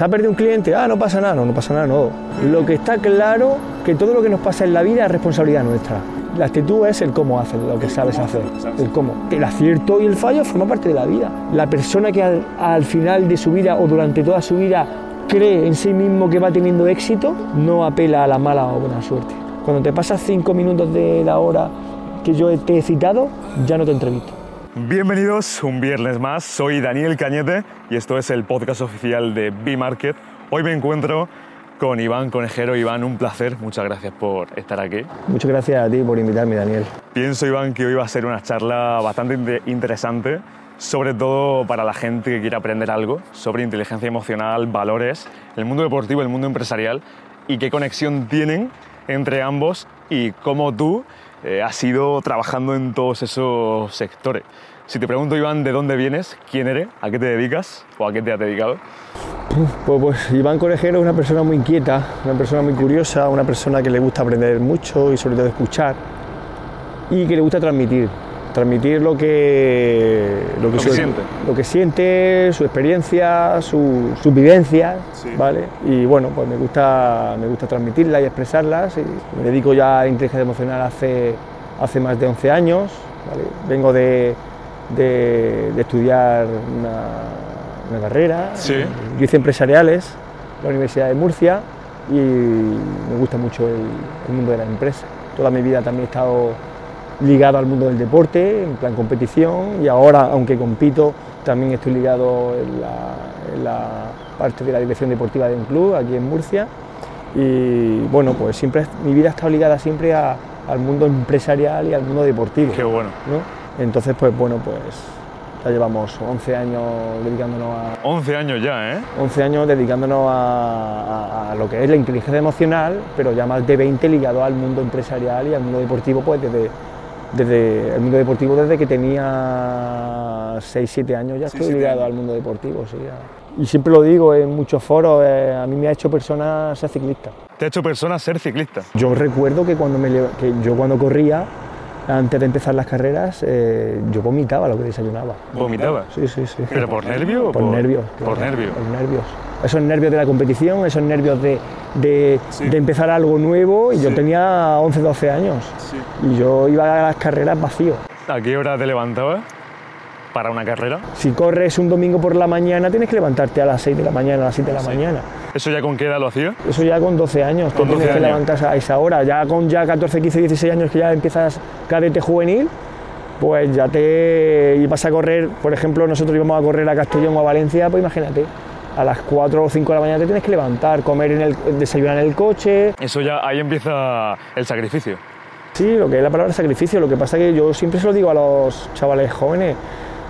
¿Se ha perdido un cliente? Ah, no pasa nada, no, no pasa nada, no. Lo que está claro que todo lo que nos pasa en la vida es responsabilidad nuestra. La actitud es el cómo haces lo que sabes hacer, el cómo. El acierto y el fallo forman parte de la vida. La persona que al, al final de su vida o durante toda su vida cree en sí mismo que va teniendo éxito, no apela a la mala o buena suerte. Cuando te pasas cinco minutos de la hora que yo te he citado, ya no te entrevisto. Bienvenidos un viernes más, soy Daniel Cañete y esto es el podcast oficial de B-Market. Hoy me encuentro con Iván Conejero. Iván, un placer, muchas gracias por estar aquí. Muchas gracias a ti por invitarme, Daniel. Pienso, Iván, que hoy va a ser una charla bastante interesante, sobre todo para la gente que quiere aprender algo sobre inteligencia emocional, valores, el mundo deportivo, el mundo empresarial y qué conexión tienen entre ambos y cómo tú eh, has ido trabajando en todos esos sectores. Si te pregunto, Iván, ¿de dónde vienes? ¿Quién eres? ¿A qué te dedicas? ¿O a qué te has dedicado? Pues, pues, Iván Conejero es una persona muy inquieta, una persona muy curiosa, una persona que le gusta aprender mucho y sobre todo escuchar y que le gusta transmitir. Transmitir lo que, lo que, su, lo que siente, su experiencia, su, sus vivencias, Sí. ¿vale? Y bueno, pues me gusta, me gusta transmitirlas y expresarlas. Y me dedico ya a inteligencia emocional hace, hace más de 11 años. ¿vale? Vengo de, de- de estudiar una, una carrera. Sí. Yo hice empresariales en la Universidad de Murcia y me gusta mucho el, el mundo de la empresa. Toda mi vida también he estado ligado al mundo del deporte, en plan competición, y ahora, aunque compito, también estoy ligado en la, en la parte de la dirección deportiva de un club aquí en Murcia. Y bueno, pues siempre mi vida ha estado ligada siempre a- al mundo empresarial y al mundo deportivo. Qué bueno. ¿no? Entonces, pues bueno, pues ya llevamos 11 años dedicándonos a, 11 años ya, ¿eh? 11 años dedicándonos a, a- a lo que es la inteligencia emocional, pero ya más de 20 ligado al mundo empresarial y al mundo deportivo, pues desde, desde el mundo deportivo desde que tenía 6, 7 años ya estoy ligado al mundo deportivo, sí. ya. Y siempre lo digo en muchos foros, eh, a mí me ha hecho persona ser ciclista. Te ha hecho persona ser ciclista. Yo recuerdo que cuando, me, que yo cuando corría, antes de empezar las carreras, eh, yo vomitaba lo que desayunaba. ¿Vomitaba? Sí, sí, sí. ¿Pero por nervio o Por nervios. Por claro, nervio. Por nervios. Esos nervios de la competición, esos nervios de, de- Sí. de empezar algo nuevo. Y yo tenía 11, 12 años. Y yo iba a las carreras vacío. ¿A qué hora te levantabas para una carrera? Si corres un domingo por la mañana, tienes que levantarte a las 6 de la mañana, a las 7 de la mañana. ¿Eso ya con qué edad lo hacía? Eso ya con 12 años, Con te 12 tienes que años. levantar a esa hora. Ya con ya 14, 15, 16 años que ya empiezas cadete juvenil, pues ya te ibas a correr, por ejemplo, nosotros íbamos a correr a Castellón o a Valencia, pues imagínate, a las 4 o 5 de la mañana te tienes que levantar, comer en el, desayunar en el coche. Eso ya, ahí empieza el sacrificio. Sí, lo que es la palabra sacrificio, lo que pasa que yo siempre se lo digo a los chavales jóvenes,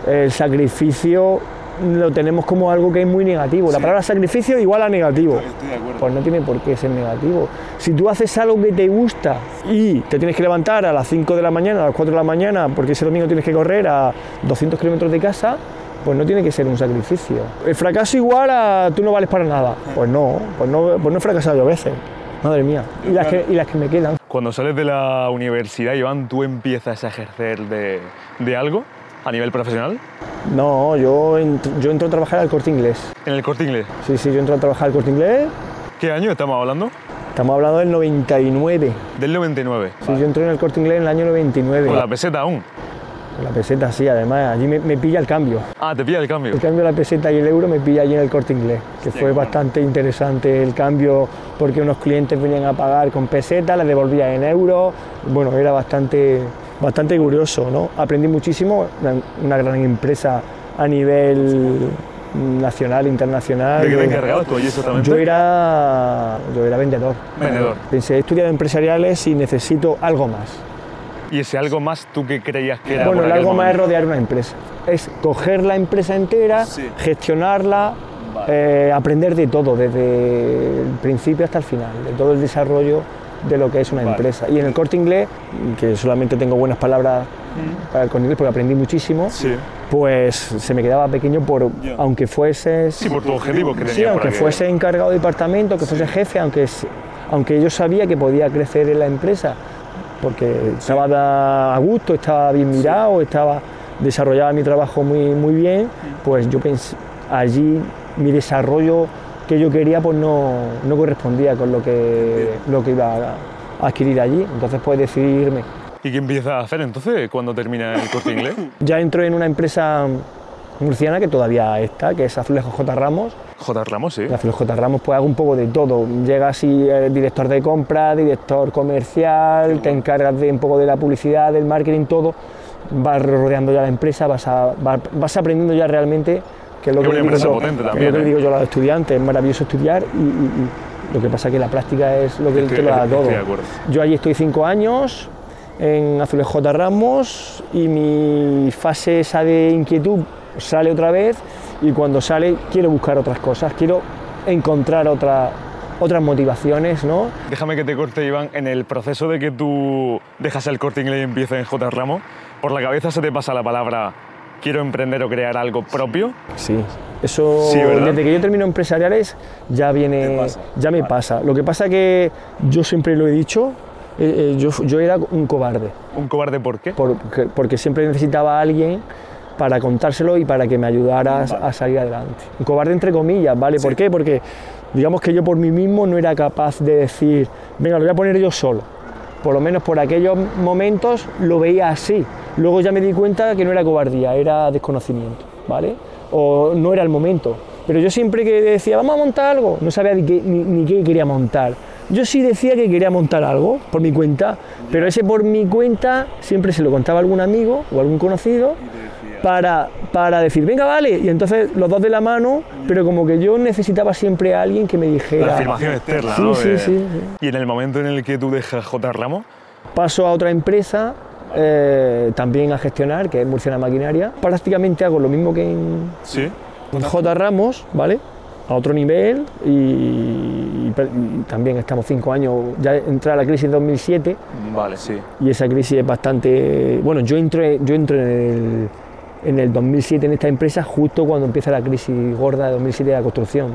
el sacrificio lo tenemos como algo que es muy negativo. La palabra sacrificio igual a negativo. Estoy de acuerdo. Pues no tiene por qué ser negativo. Si tú haces algo que te gusta y te tienes que levantar a las 5 de la mañana, a las 4 de la mañana, porque ese domingo tienes que correr a 200 kilómetros de casa, pues no tiene que ser un sacrificio. El fracaso igual a tú no vales para nada. Pues no, pues no, pues no he fracasado yo a veces. Madre mía. Y las que, y las que me quedan. Cuando sales de la universidad, Iván, ¿tú empiezas a ejercer de, de algo a nivel profesional? No, yo, ent- yo entro a trabajar al corte inglés. En el corte inglés. Sí, sí, yo entro a trabajar al corte inglés. ¿Qué año estamos hablando? Estamos hablando del 99. Del 99. Sí, yo entré en el corte inglés en el año 99. Con la peseta aún. Con la peseta, sí, además, allí me, me pilla el cambio. Ah, te pilla el cambio. El cambio de la peseta y el euro me pilla allí en el corte inglés, que fue bastante interesante el cambio porque unos clientes venían a pagar con peseta, les devolvía en euros. Bueno, era bastante, bastante curioso, ¿no? Aprendí muchísimo, una, gran empresa a nivel nacional, internacional. ¿De qué te Yo- encargabas tú allí exactamente? Yo era, yo era vendedor. Vendedor. Pensé, he estudiado empresariales y necesito algo más. ¿Y ese algo más tú qué creías que era? Bueno, el algo más es rodear una empresa. Es coger la empresa entera, Sí. gestionarla, eh, aprender de todo, desde el principio hasta el final, de todo el desarrollo de lo que es una Vale. empresa. Y en el corte inglés, que solamente tengo buenas palabras para el corte inglés porque aprendí muchísimo, Sí. pues se me quedaba pequeño por, Ya. aunque fuese Sí, por tu objetivo que. Sí, aunque fuese encargado de departamento, que fuese jefe, aunque, aunque yo sabía que podía crecer en la empresa, porque estaba da- a gusto, estaba bien mirado, estaba desarrollaba mi trabajo muy, muy bien, pues yo pensé, allí mi desarrollo que yo quería pues no, no correspondía con lo que, lo que iba a adquirir allí. Entonces pues decidirme. ¿Y qué empieza a hacer entonces cuando termina el corte inglés? Ya entro en una empresa murciana que todavía está, que es Azulejos J. Ramos. J. Ramos, sí. Azulejos J. Ramos pues hago un poco de todo. Llega así el director de compra, director comercial, te encargas de un poco de la publicidad, del marketing, todo. Vas rodeando ya la empresa, vas, a- vas, vas aprendiendo ya realmente que es lo que, le digo yo, también, lo que ¿eh? digo yo a los estudiantes, es maravilloso estudiar y, y- y lo que pasa es que la práctica es lo que Estoy- te lo da todo. Yo allí estoy cinco años en Azulejos J. Ramos y mi fase esa de inquietud sale otra vez y cuando sale quiero buscar otras cosas, quiero encontrar otra- otras motivaciones, ¿no? Déjame que te corte, Iván, en el proceso de que tú dejas el corte inglés y empiezas en J. Ramos, ¿por la cabeza se te pasa la palabra quiero emprender o crear algo propio? Sí, eso desde que yo termino empresariales ya viene, ya me pasa. Lo que pasa que yo siempre lo he dicho, eh, eh, yo, yo era un cobarde. ¿Un cobarde por qué? porque, porque siempre necesitaba a alguien para contárselo y para que me ayudara a- a salir adelante. Un cobarde entre comillas, ¿vale? ¿Por qué? Porque digamos que yo por mí mismo no era capaz de decir, venga, lo voy a poner yo solo. Por lo menos por aquellos momentos lo veía así. Luego ya me di cuenta que no era cobardía, era desconocimiento, ¿vale? O no era el momento. Pero yo siempre que decía, vamos a montar algo, no sabía ni qué, ni, ni qué quería montar. Yo sí decía que quería montar algo por mi cuenta, pero ese por mi cuenta siempre se lo contaba a algún amigo o algún conocido para, para decir, venga, vale, y entonces los dos de la mano, pero como que yo necesitaba siempre a alguien que me dijera... La afirmación externa, Sí, ¿no? sí, De- sí, sí. Y en el momento en el que tú dejas J. Ramos, Paso a otra empresa, eh, también a gestionar, que es Murciana Maquinaria. Prácticamente hago lo mismo que en, sí. en J. Ramos, ¿vale? A otro nivel y, y per- y también estamos cinco años, ya entra la crisis 2007 Vale, sí. y esa crisis es bastante... Bueno, yo entro, yo entro en, el, en el 2007 en esta empresa justo cuando empieza la crisis gorda de 2007 de la construcción.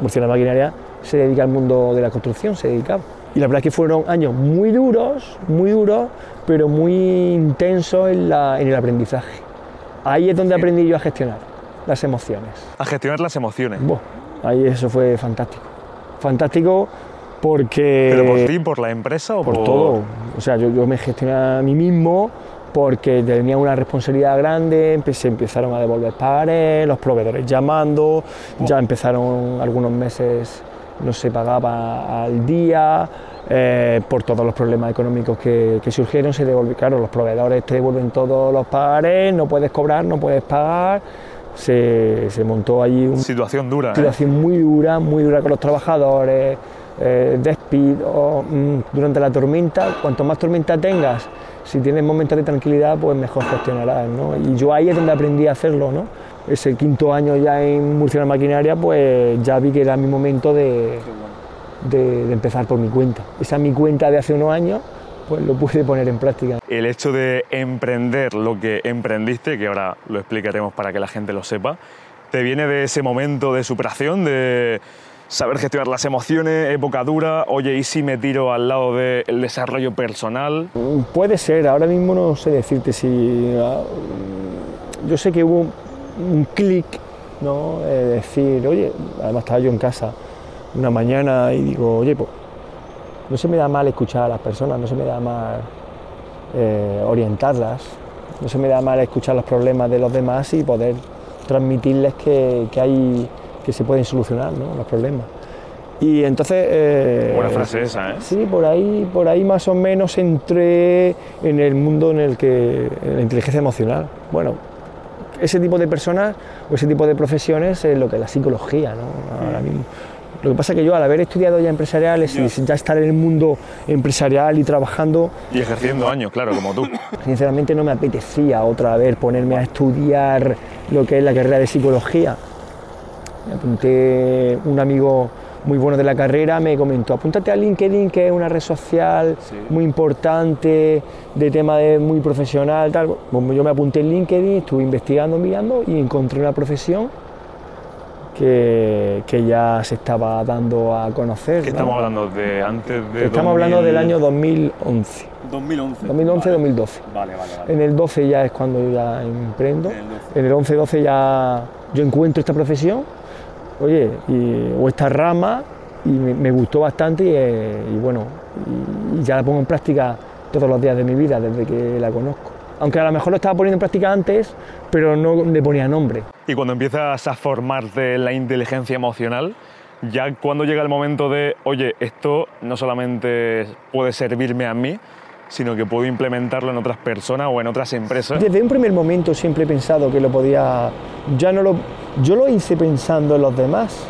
Murciana Maquinaria se dedica al mundo de la construcción, se dedicaba. Y la verdad es que fueron años muy duros, muy duros, pero muy intensos en, la- en el aprendizaje. Ahí es donde aprendí yo a gestionar las emociones. A gestionar las emociones. Buah, ahí eso fue fantástico. Fantástico porque... ¿Pero por ti, por la empresa o por, Por todo. O sea, yo, yo me gestioné a mí mismo porque tenía una responsabilidad grande, se empezaron a devolver pagarés, los proveedores llamando, ya empezaron algunos meses no se pagaba al día, eh, por todos los problemas económicos que, que surgieron, se devolvió, claro, los proveedores te devuelven todos los pagarés, no puedes cobrar, no puedes pagar, se, se montó allí un, Situación dura. ¿eh? situación muy dura, muy dura con los trabajadores, eh, despidos mm, durante la tormenta. Cuanto más tormenta tengas, si tienes momentos de tranquilidad, pues mejor gestionarás. ¿no? Y yo ahí es donde aprendí a hacerlo. ¿no? Ese quinto año ya en Murcia Maquinaria, pues ya vi que era mi momento de, de- de empezar por mi cuenta. Esa mi cuenta de hace unos años, pues lo pude poner en práctica. el hecho de emprender lo que emprendiste, que ahora lo explicaremos para que la gente lo sepa, te viene de ese momento de superación, de saber gestionar las emociones, época dura, oye, ¿y si me tiro al lado del desarrollo personal? Puede ser, ahora mismo no sé decirte si. ah, Yo sé que hubo un, clic, ¿no? Eh, decir, oye, además estaba yo en casa una mañana y digo, oye, pues no se me da mal escuchar a las personas, no se me da mal eh, orientarlas, no se me da mal escuchar los problemas de los demás y poder transmitirles que, que hay que se pueden solucionar ¿no? los problemas. Y entonces. eh, Buena frase esa, ¿eh? Sí, por ahí, por ahí más o menos entré en el mundo en el que en la inteligencia emocional. Bueno, ese tipo de personas o ese tipo de profesiones es lo que es la psicología, ¿no? Ahora mismo. Lo que pasa es que yo al haber estudiado ya empresariales y ya estar en el mundo empresarial y trabajando, Y ejerciendo años, claro, como tú. sinceramente no me apetecía otra vez ponerme a estudiar lo que es la carrera de psicología. Me apunté, un amigo muy bueno de la carrera me comentó, apúntate a LinkedIn, que es una red social muy importante, de tema de muy profesional, tal. Bueno, yo me apunté en LinkedIn, estuve investigando, mirando y encontré una profesión que, que ya se estaba dando a conocer. ¿Qué ¿no? estamos hablando de antes de Estamos hablando del año 2011. 2011. 2011-2012. Vale, vale, vale. En el 12 ya es cuando yo ya emprendo. En el 12. En el 11-12 ya yo encuentro esta profesión oye, o esta rama, y me, gustó bastante y, eh, bueno, y, ya la pongo en práctica todos los días de mi vida desde que la conozco. Aunque a lo mejor lo estaba poniendo en práctica antes, pero no le ponía nombre. Y cuando empiezas a formarte la inteligencia emocional, ya cuando llega el momento de, oye, esto no solamente puede servirme a mí, sino que puedo implementarlo en otras personas o en otras empresas. Desde un primer momento siempre he pensado que lo podía. Ya no lo. Yo lo hice pensando en los demás.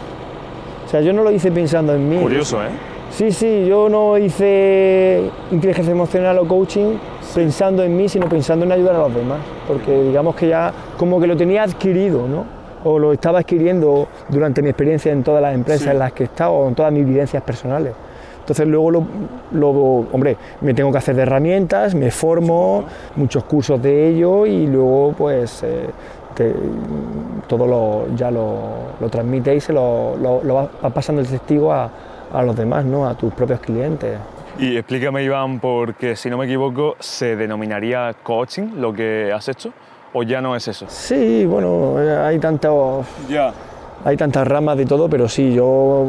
O sea, yo no lo hice pensando en mí. Curioso, ¿eh? Sí, sí, yo no hice inteligencia emocional o coaching pensando en mí, sino pensando en ayudar a los demás. Porque digamos que ya como que lo tenía adquirido, ¿no? O lo estaba adquiriendo durante mi experiencia en todas las empresas Sí. en las que he estado, o en todas mis vivencias personales. Entonces luego lo, lo- hombre, me tengo que hacer de herramientas, me formo, muchos cursos de ello y luego pues eh, te- todo lo, ya lo, lo transmite y se lo, lo- lo va, va pasando el testigo a, a los demás, ¿no? a tus propios clientes. Y explícame, Iván, porque si no me equivoco, ¿se denominaría coaching lo que has hecho? ¿O ya no es eso? Sí, bueno, hay tantos... Ya. Hay tantas ramas de todo, pero sí, yo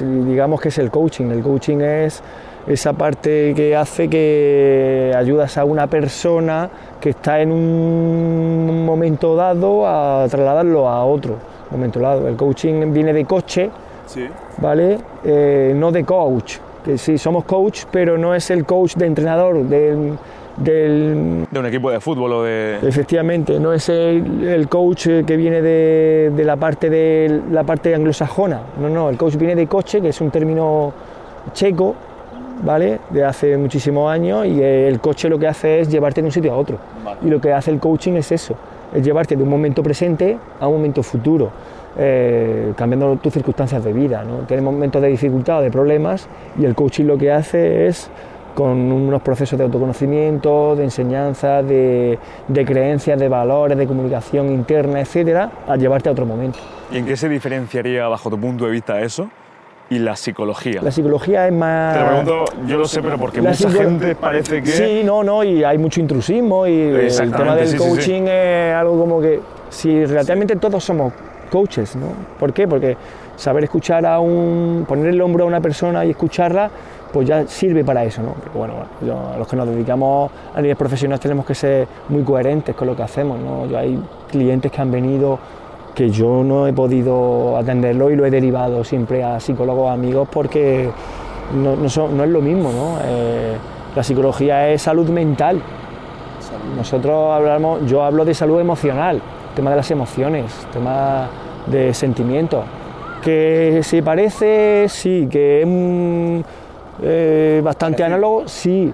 digamos que es el coaching. El coaching es esa parte que hace que ayudas a una persona que está en un momento dado a trasladarlo a otro momento dado. El coaching viene de coche, Sí. ¿vale? Eh, no de coach. Que sí, somos coach, pero no es el coach de entrenador, del, del De un equipo de fútbol o de... Efectivamente, no es el, el coach que viene de, de la parte de la parte anglosajona. No, no, el coach viene de coche, que es un término checo, ¿vale? De hace muchísimos años y el coche lo que hace es llevarte de un sitio a otro. Vale. Y lo que hace el coaching es eso, es llevarte de un momento presente a un momento futuro, eh, cambiando tus circunstancias de vida. ¿no? Tienes momentos de dificultad o de problemas y el coaching lo que hace es con unos procesos de autoconocimiento, de enseñanza, de, de creencias, de valores, de comunicación interna, etcétera, a llevarte a otro momento. ¿Y en qué se diferenciaría, bajo tu punto de vista, eso y la psicología? La psicología es más... Te lo pregunto, yo lo sé, pero porque La mucha psico- gente parece que... Sí, no, no, y hay mucho intrusismo y el tema del sí, sí, sí. coaching es algo como que si relativamente todos somos coaches, ¿no? ¿Por qué? Porque saber escuchar a un, poner el hombro a una persona y escucharla, pues ya sirve para eso, ¿no? Porque bueno, yo- los que nos dedicamos a nivel profesional tenemos que ser muy coherentes con lo que hacemos, ¿no? Yo hay clientes que han venido que yo no he podido atenderlo y lo he derivado siempre a psicólogos amigos porque no, no es lo mismo, ¿no? Eh, la psicología es salud mental. Nosotros hablamos, yo hablo de salud emocional, tema de las emociones, tema de sentimientos. Que se parece, sí, que es mm, eh, bastante análogo, sí.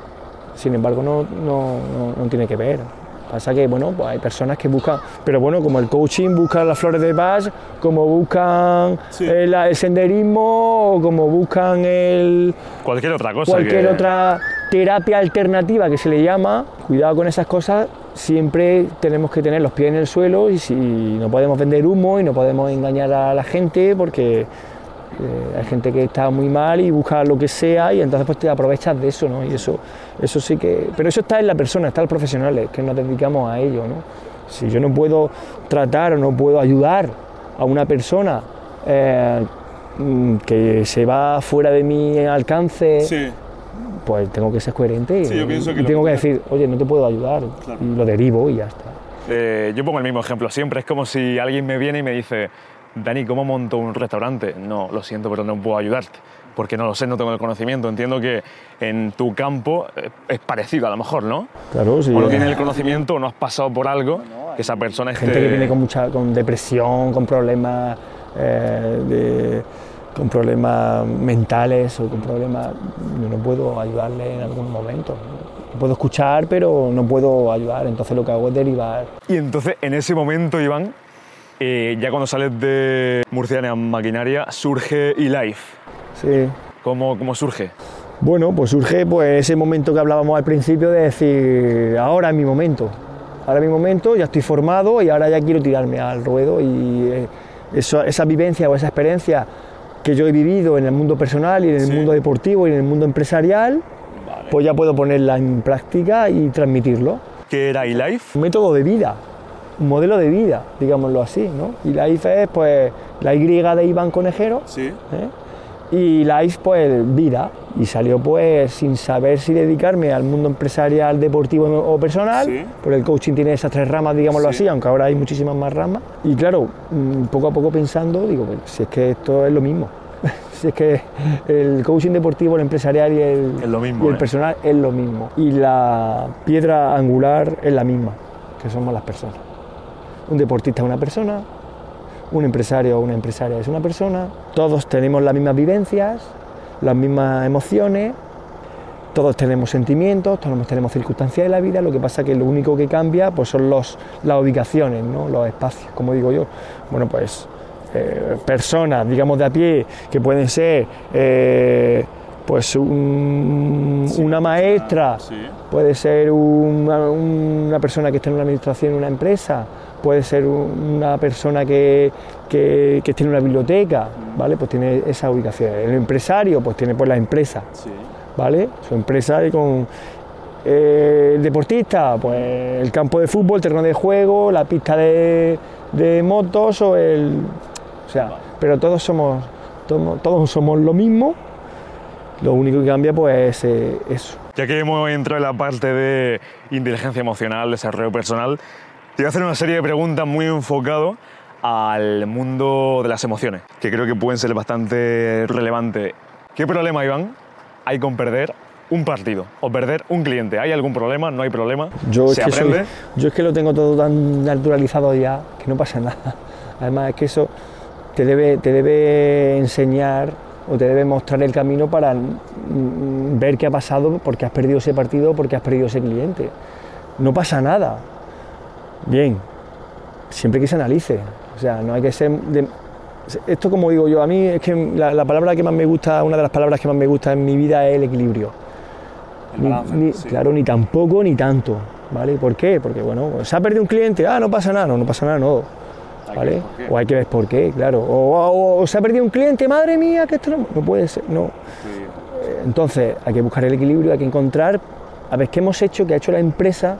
Sin embargo, no, no, no- no tiene que ver. Pasa que, bueno, pues hay personas que buscan, pero bueno, como el coaching busca las flores de Bach, como buscan Sí. el senderismo, o como buscan el, Cualquier otra cosa cualquier que... otra terapia alternativa que se le llama, cuidado con esas cosas, siempre tenemos que tener los pies en el suelo y si no podemos vender humo y no podemos engañar a la gente porque eh, hay gente que está muy mal y busca lo que sea y entonces pues te aprovechas de eso, ¿no? Y eso, eso sí que... Pero eso está en la persona, está en los profesionales que nos dedicamos a ello, ¿no? Si yo no puedo tratar o no puedo ayudar a una persona eh, mm, que se va fuera de mi alcance. Pues tengo que ser coherente Sí, yo y, pienso que y lo tengo que decir, oye, no te puedo ayudar Claro. y lo derivo y ya está. Eh, yo pongo el mismo ejemplo siempre. Es como si alguien me viene y me dice, Dani, ¿cómo monto un restaurante? No, lo siento, pero no puedo ayudarte. Porque no lo sé, no tengo el conocimiento. Entiendo que en tu campo eh, es parecido a lo mejor, ¿no? Claro, sí. O no tienes el conocimiento o no has pasado por algo que esa persona esté... gente que viene con mucha con depresión, con problemas eh, de- con problemas mentales o con problemas, yo no puedo ayudarle en algún momento. Puedo escuchar, pero no puedo ayudar, entonces lo que hago es derivar. Y entonces, en ese momento, Iván, eh, ya cuando sales de Murciana Maquinaria, surge eLife. Sí. ¿Cómo, ¿Cómo surge? Bueno, pues surge pues, ese momento que hablábamos al principio de decir, ahora es mi momento, ahora es mi momento, ya estoy formado y ahora ya quiero tirarme al ruedo y eh, eso- esa vivencia o esa experiencia que yo he vivido en el mundo personal y en el Sí. mundo deportivo y en el mundo empresarial, pues ya puedo ponerla en práctica y transmitirlo. ¿Qué era eLife? Un método de vida, un modelo de vida, digámoslo así, ¿no? Y la IFE es, pues, La Y de Iván Conejero. Sí. ¿eh? Y Life, pues vida. Y salió pues sin saber si dedicarme al mundo empresarial, deportivo o personal, Sí. porque el coaching tiene esas tres ramas, digámoslo Sí. así, aunque ahora hay muchísimas más ramas. Y claro, mm, poco a poco pensando, digo, pues, si es que esto es lo mismo. si es que el coaching deportivo, el empresarial y el, Es lo mismo, y el ¿eh? personal es lo mismo. Y la piedra angular es la misma, que somos las personas. Un deportista es una persona, un empresario o una empresaria es una persona, todos tenemos las mismas vivencias, las mismas emociones, todos tenemos sentimientos, todos tenemos circunstancias de la vida, lo que pasa que lo único que cambia pues son los, las ubicaciones, ¿no? los espacios, como digo yo. Bueno, pues eh, personas, digamos, de a pie, que pueden ser eh, pues un- una maestra, Sí. puede ser una, una persona que esté en una administración en una empresa, puede ser un- una persona que, que, en una biblioteca, ¿vale? Pues tiene esa ubicación. El empresario, pues tiene pues la empresa, Sí. ¿vale? Su empresa y con eh, el deportista, pues el campo de fútbol, el terreno de juego, la pista de, de motos o el... O sea, pero todos somos, todos, todos somos lo mismo, lo único que cambia pues es eh, eso. Ya que hemos entrado en la parte de inteligencia emocional, desarrollo personal, te voy a hacer una serie de preguntas muy enfocado al mundo de las emociones, que creo que pueden ser bastante relevantes. ¿Qué problema, Iván, hay con perder un partido o perder un cliente? ¿Hay algún problema? ¿No hay problema? Yo es, ¿Se que soy- aprende? yo es que lo tengo todo tan naturalizado ya que no pasa nada. Además es que eso te debe, te debe enseñar o te debe mostrar el camino para ver qué ha pasado porque has perdido ese partido o porque has perdido ese cliente. No pasa nada. Bien, siempre que se analice. O sea, no hay que ser... de- esto como digo yo, a mí es que la, la palabra que más me gusta, una de las palabras que más me gusta en mi vida es el equilibrio. El balance, ni- sí. Claro, ni tampoco ni tanto, ¿vale? ¿Por qué? Porque, bueno, se ha perdido un cliente, ah, no pasa nada, no, no pasa nada, no, ¿vale? O hay que ver por qué, claro. O, o- o se ha perdido un cliente, madre mía, que esto no, no puede ser, no. Entonces, hay que buscar el equilibrio, hay que encontrar, a ver, qué hemos hecho, qué ha hecho la empresa,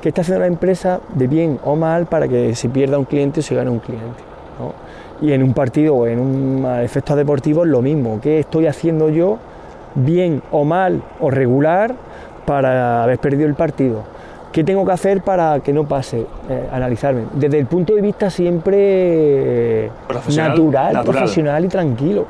qué está haciendo la empresa de bien o mal para que se pierda un cliente o se gane un cliente, ¿no? Y en un partido o en un a efectos deportivos lo mismo, qué estoy haciendo yo bien o mal o regular para haber perdido el partido. ¿Qué tengo que hacer para que no pase? Eh, analizarme. Desde el punto de vista siempre Profesional, natural, natural. profesional y tranquilo.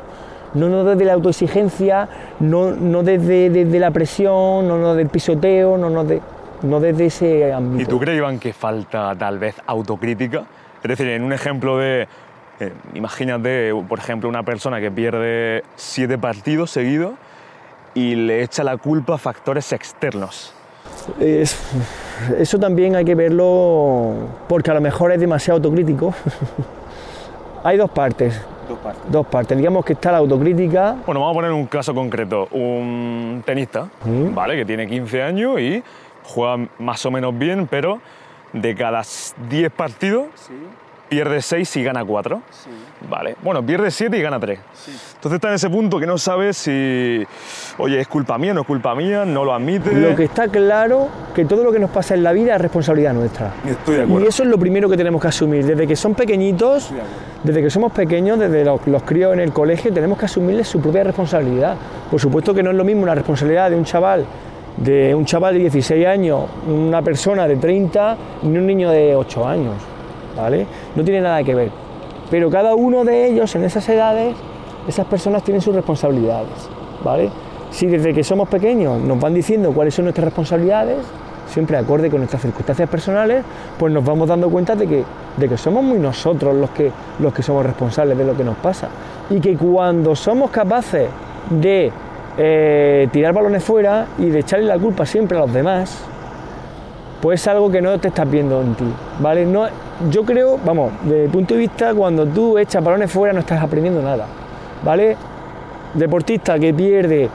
No, no desde la autoexigencia, no, no desde, desde la presión, no, no del pisoteo, no, no, de, no desde ese ámbito. ¿Y tú crees, Iván, que falta tal vez autocrítica? Es decir, en un ejemplo de, eh, imagínate, por ejemplo, una persona que pierde siete partidos seguidos y le echa la culpa a factores externos. Es- eso también hay que verlo porque a lo mejor es demasiado autocrítico. Hay dos partes, Dos partes. dos partes. Digamos que está la autocrítica, Bueno, vamos a poner un caso concreto. Un tenista, Mm. ¿vale? Que tiene 15 años y juega más o menos bien, pero de cada 10 partidos pierde 6 y gana 4. Vale. Bueno, pierde 7 y gana 3. Entonces está en ese punto que no sabe si, oye, es culpa mía, no es culpa mía, no lo admite. lo que está claro que todo lo que nos pasa en la vida es responsabilidad nuestra. Estoy de Y acuerdo. eso es lo primero que tenemos que asumir. Desde que son pequeñitos, desde que somos pequeños, desde los, los críos en el colegio, tenemos que asumirles su propia responsabilidad. Por supuesto que no es lo mismo una responsabilidad de un chaval de un chaval de 16 años, una persona de 30 y un niño de 8 años, ¿vale? No tiene nada que ver. Pero cada uno de ellos en esas edades, esas personas tienen sus responsabilidades, ¿vale? Si desde que somos pequeños nos van diciendo cuáles son nuestras responsabilidades, siempre acorde con nuestras circunstancias personales, pues nos vamos dando cuenta de que, de que somos muy nosotros los que, los que somos responsables de lo que nos pasa. Y que cuando somos capaces de eh, tirar balones fuera y de echarle la culpa siempre a los demás, pues es algo que no te estás viendo en ti, ¿vale? No, yo creo, vamos, desde mi punto de vista, cuando tú echas balones fuera no estás aprendiendo nada, ¿vale? Deportista que pierde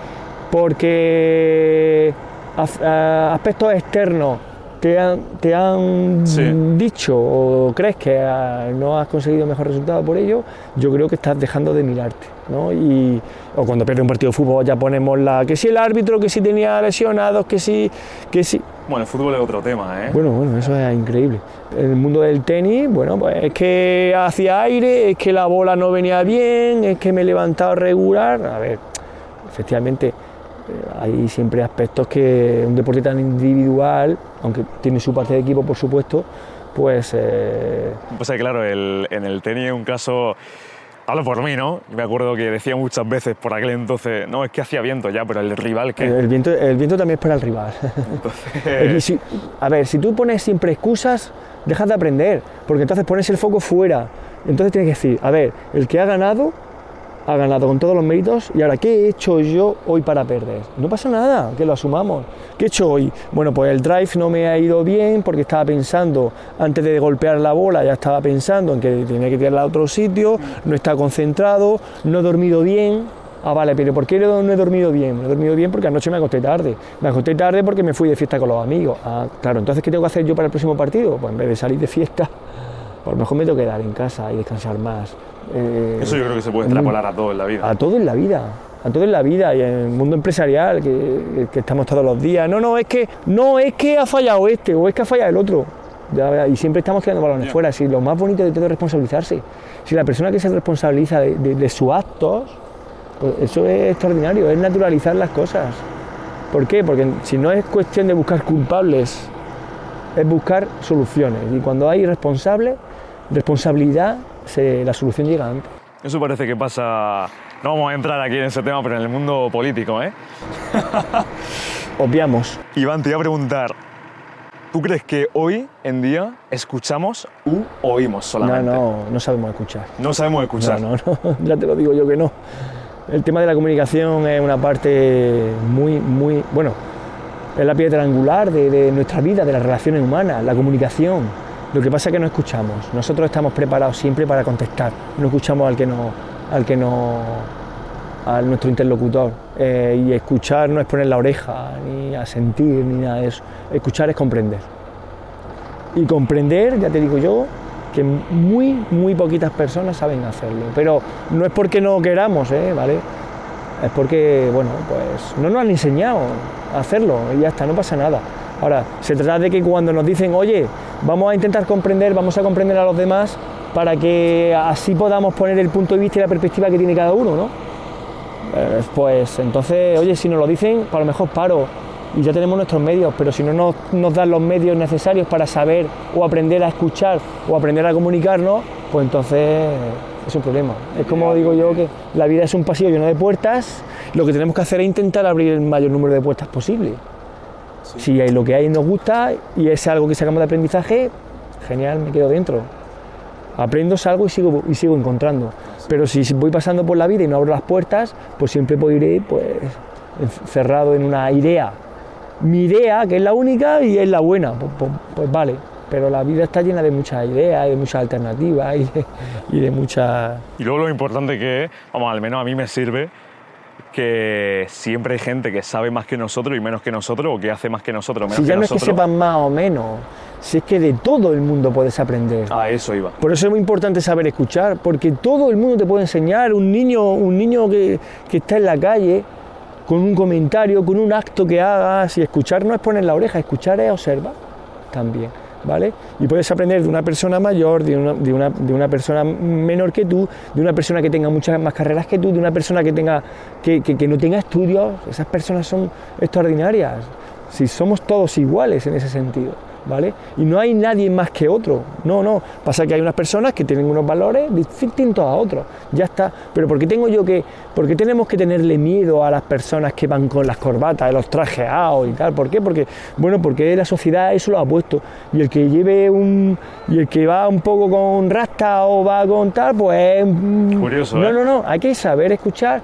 porque aspectos externos te han, te han Sí. dicho o crees que ah, no has conseguido mejor resultado por ello, yo creo que estás dejando de mirarte. ¿no? Y, o cuando pierde un partido de fútbol ya ponemos la que si el árbitro, que si tenía lesionados, que si, que si. Bueno, el fútbol es otro tema, ¿eh? Bueno, bueno, eso es increíble. En el mundo del tenis, bueno, pues es que hacía aire, es que la bola no venía bien, es que me he levantado regular. A ver, efectivamente, hay siempre aspectos que un deporte tan individual, aunque tiene su parte de equipo, por supuesto, pues eh, Pues eh, claro, el- en el tenis un caso. Hablo por mí, ¿no? Me acuerdo que decía muchas veces por aquel entonces, no, es que hacía viento ya, pero el rival que. el, viento, el viento también es para el rival. Entonces, si- a ver, si tú pones siempre excusas, dejas de aprender, porque entonces pones el foco fuera. Entonces tienes que decir, a ver, el que ha ganado, ha ganado con todos los méritos, y ahora, ¿qué he hecho yo hoy para perder? No pasa nada, que lo asumamos. ¿Qué he hecho hoy? Bueno, pues el drive no me ha ido bien porque estaba pensando, antes de golpear la bola, ya estaba pensando en que tenía que tirarla a otro sitio, no está concentrado, no he dormido bien, Ah, vale, pero ¿por qué no he dormido bien? No he dormido bien porque anoche me acosté tarde. Me acosté tarde porque me fui de fiesta con los amigos. Ah, claro, entonces ¿qué tengo que hacer yo para el próximo partido? Pues en vez de salir de fiesta, a lo mejor me tengo que quedar en casa y descansar más. Eh, eso yo creo que se puede extrapolar a todo en la vida. a todo en la vida, a todo en la vida y en el mundo empresarial que, que estamos todos los días. No, no, es que no es que ha fallado este o es que ha fallado el otro. Ya, y siempre estamos tirando balones fuera. Si lo más bonito de todo es responsabilizarse. Si la persona que se responsabiliza de, de- de sus actos, pues eso es extraordinario, es naturalizar las cosas. ¿Por qué? Porque si no es cuestión de buscar culpables, es buscar soluciones. Y cuando hay responsables, responsabilidad, se- la solución llega antes. Eso parece que pasa. No vamos a entrar aquí en ese tema, pero en el mundo político, ¿eh? Obviamos. Iván, te iba a preguntar. ¿Tú crees que hoy en día escuchamos u oímos No, solamente? no, no sabemos escuchar. No sabemos escuchar. No, no, no, ya te lo digo yo que no. El tema de la comunicación es una parte muy, muy, bueno, es la piedra angular de, de nuestra vida, de las relaciones humanas, la comunicación. Lo que pasa es que no escuchamos. Nosotros estamos preparados siempre para contestar. No escuchamos al que no, al que no, a nuestro interlocutor. Eh, y escuchar no es poner la oreja, ni a sentir, ni nada de eso. Escuchar es comprender. Y comprender, ya te digo yo, que muy, muy poquitas personas saben hacerlo. Pero no es porque no queramos, ¿eh? ¿vale? Es porque, bueno, pues no nos han enseñado a hacerlo y ya está, no pasa nada. Ahora, se trata de que cuando nos dicen, oye, vamos a intentar comprender, vamos a comprender a los demás para que así podamos poner el punto de vista y la perspectiva que tiene cada uno, ¿no? Eh, pues entonces, oye, si nos lo dicen, a lo mejor paro y ya tenemos nuestros medios, pero si no nos, nos dan los medios necesarios para saber o aprender a escuchar o aprender a comunicarnos, pues entonces es un problema. Es como digo yo que la vida es un pasillo lleno de puertas, lo que tenemos que hacer es intentar abrir el mayor número de puertas posible. Si hay lo que hay nos gusta y es algo que sacamos de aprendizaje, genial, me quedo dentro. Aprendo, salgo y sigo, y sigo encontrando. Pero si voy pasando por la vida y no abro las puertas, pues siempre puedo ir pues, cerrado en una idea. Mi idea, que es la única y es la buena, pues, pues- pues vale. Pero la vida está llena de muchas ideas, de muchas alternativas y de, y de muchas... Y luego lo importante que es, vamos, al menos a mí me sirve que siempre hay gente que sabe más que nosotros y menos que nosotros, o que hace más que nosotros, menos Si ya que no es que sepan más o menos, si es que de todo el mundo puedes aprender. A eso iba. Por eso es muy importante saber escuchar, porque todo el mundo te puede enseñar. Un niño, un niño que, que está en la calle, con un comentario, con un acto que hagas, y escuchar no es poner la oreja, escuchar es observar también, ¿vale? Y puedes aprender de una persona mayor, de una, de una, de una persona menor que tú, de una persona que tenga muchas más carreras que tú, de una persona que, tenga, que, que- que no tenga estudios. Esas personas son extraordinarias. Si somos todos iguales en ese sentido. ¿Vale? Y no hay nadie más que otro. No, no. Pasa que hay unas personas que tienen unos valores distintos a otros. Ya está. Pero ¿por qué tengo yo que, por qué tenemos que tenerle miedo a las personas que van con las corbatas, los trajeados y tal? ¿Por qué? Porque, bueno, porque la sociedad eso lo ha puesto. Y el que lleve un, y el que va un poco con rasta o va con tal, pues Curioso, No, ¿eh? no, no. Hay que saber escuchar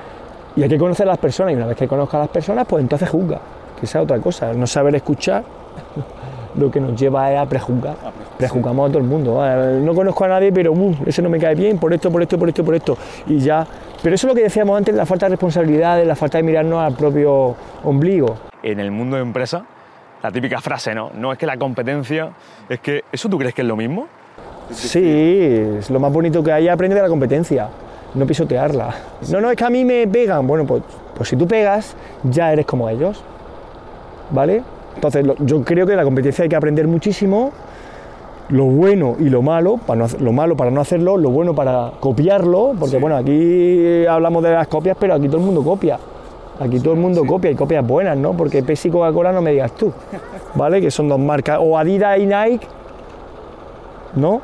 y hay que conocer a las personas. Y una vez que conozca a las personas, pues entonces juzga. Que esa es otra cosa. No saber escuchar lo que nos lleva es a prejuzgar. Prejuzgamos a todo el mundo. Ah, No conozco a nadie, pero uh, ese no me cae bien por esto, por esto, por esto, por esto. Y ya. Pero eso es lo que decíamos antes, la falta de responsabilidad, la falta de mirarnos al propio ombligo. En el mundo de empresa, la típica frase, ¿no? No es que la competencia, es que... ¿Eso tú crees que es lo mismo? Sí, es lo más bonito que hay aprender de la competencia, no pisotearla. No, no, es que a mí me pegan. Bueno, pues, pues si tú pegas, ya eres como ellos. ¿Vale? Entonces, lo- yo creo que de la competencia hay que aprender muchísimo lo bueno y lo malo, para no, lo malo para no hacerlo, lo bueno para copiarlo, porque bueno, aquí hablamos de las copias, pero aquí todo el mundo copia. Aquí todo el mundo copia y copias buenas, ¿no? Porque Pepsi y Coca-Cola no me digas tú, ¿vale? Que son dos marcas, o Adidas y Nike, ¿no?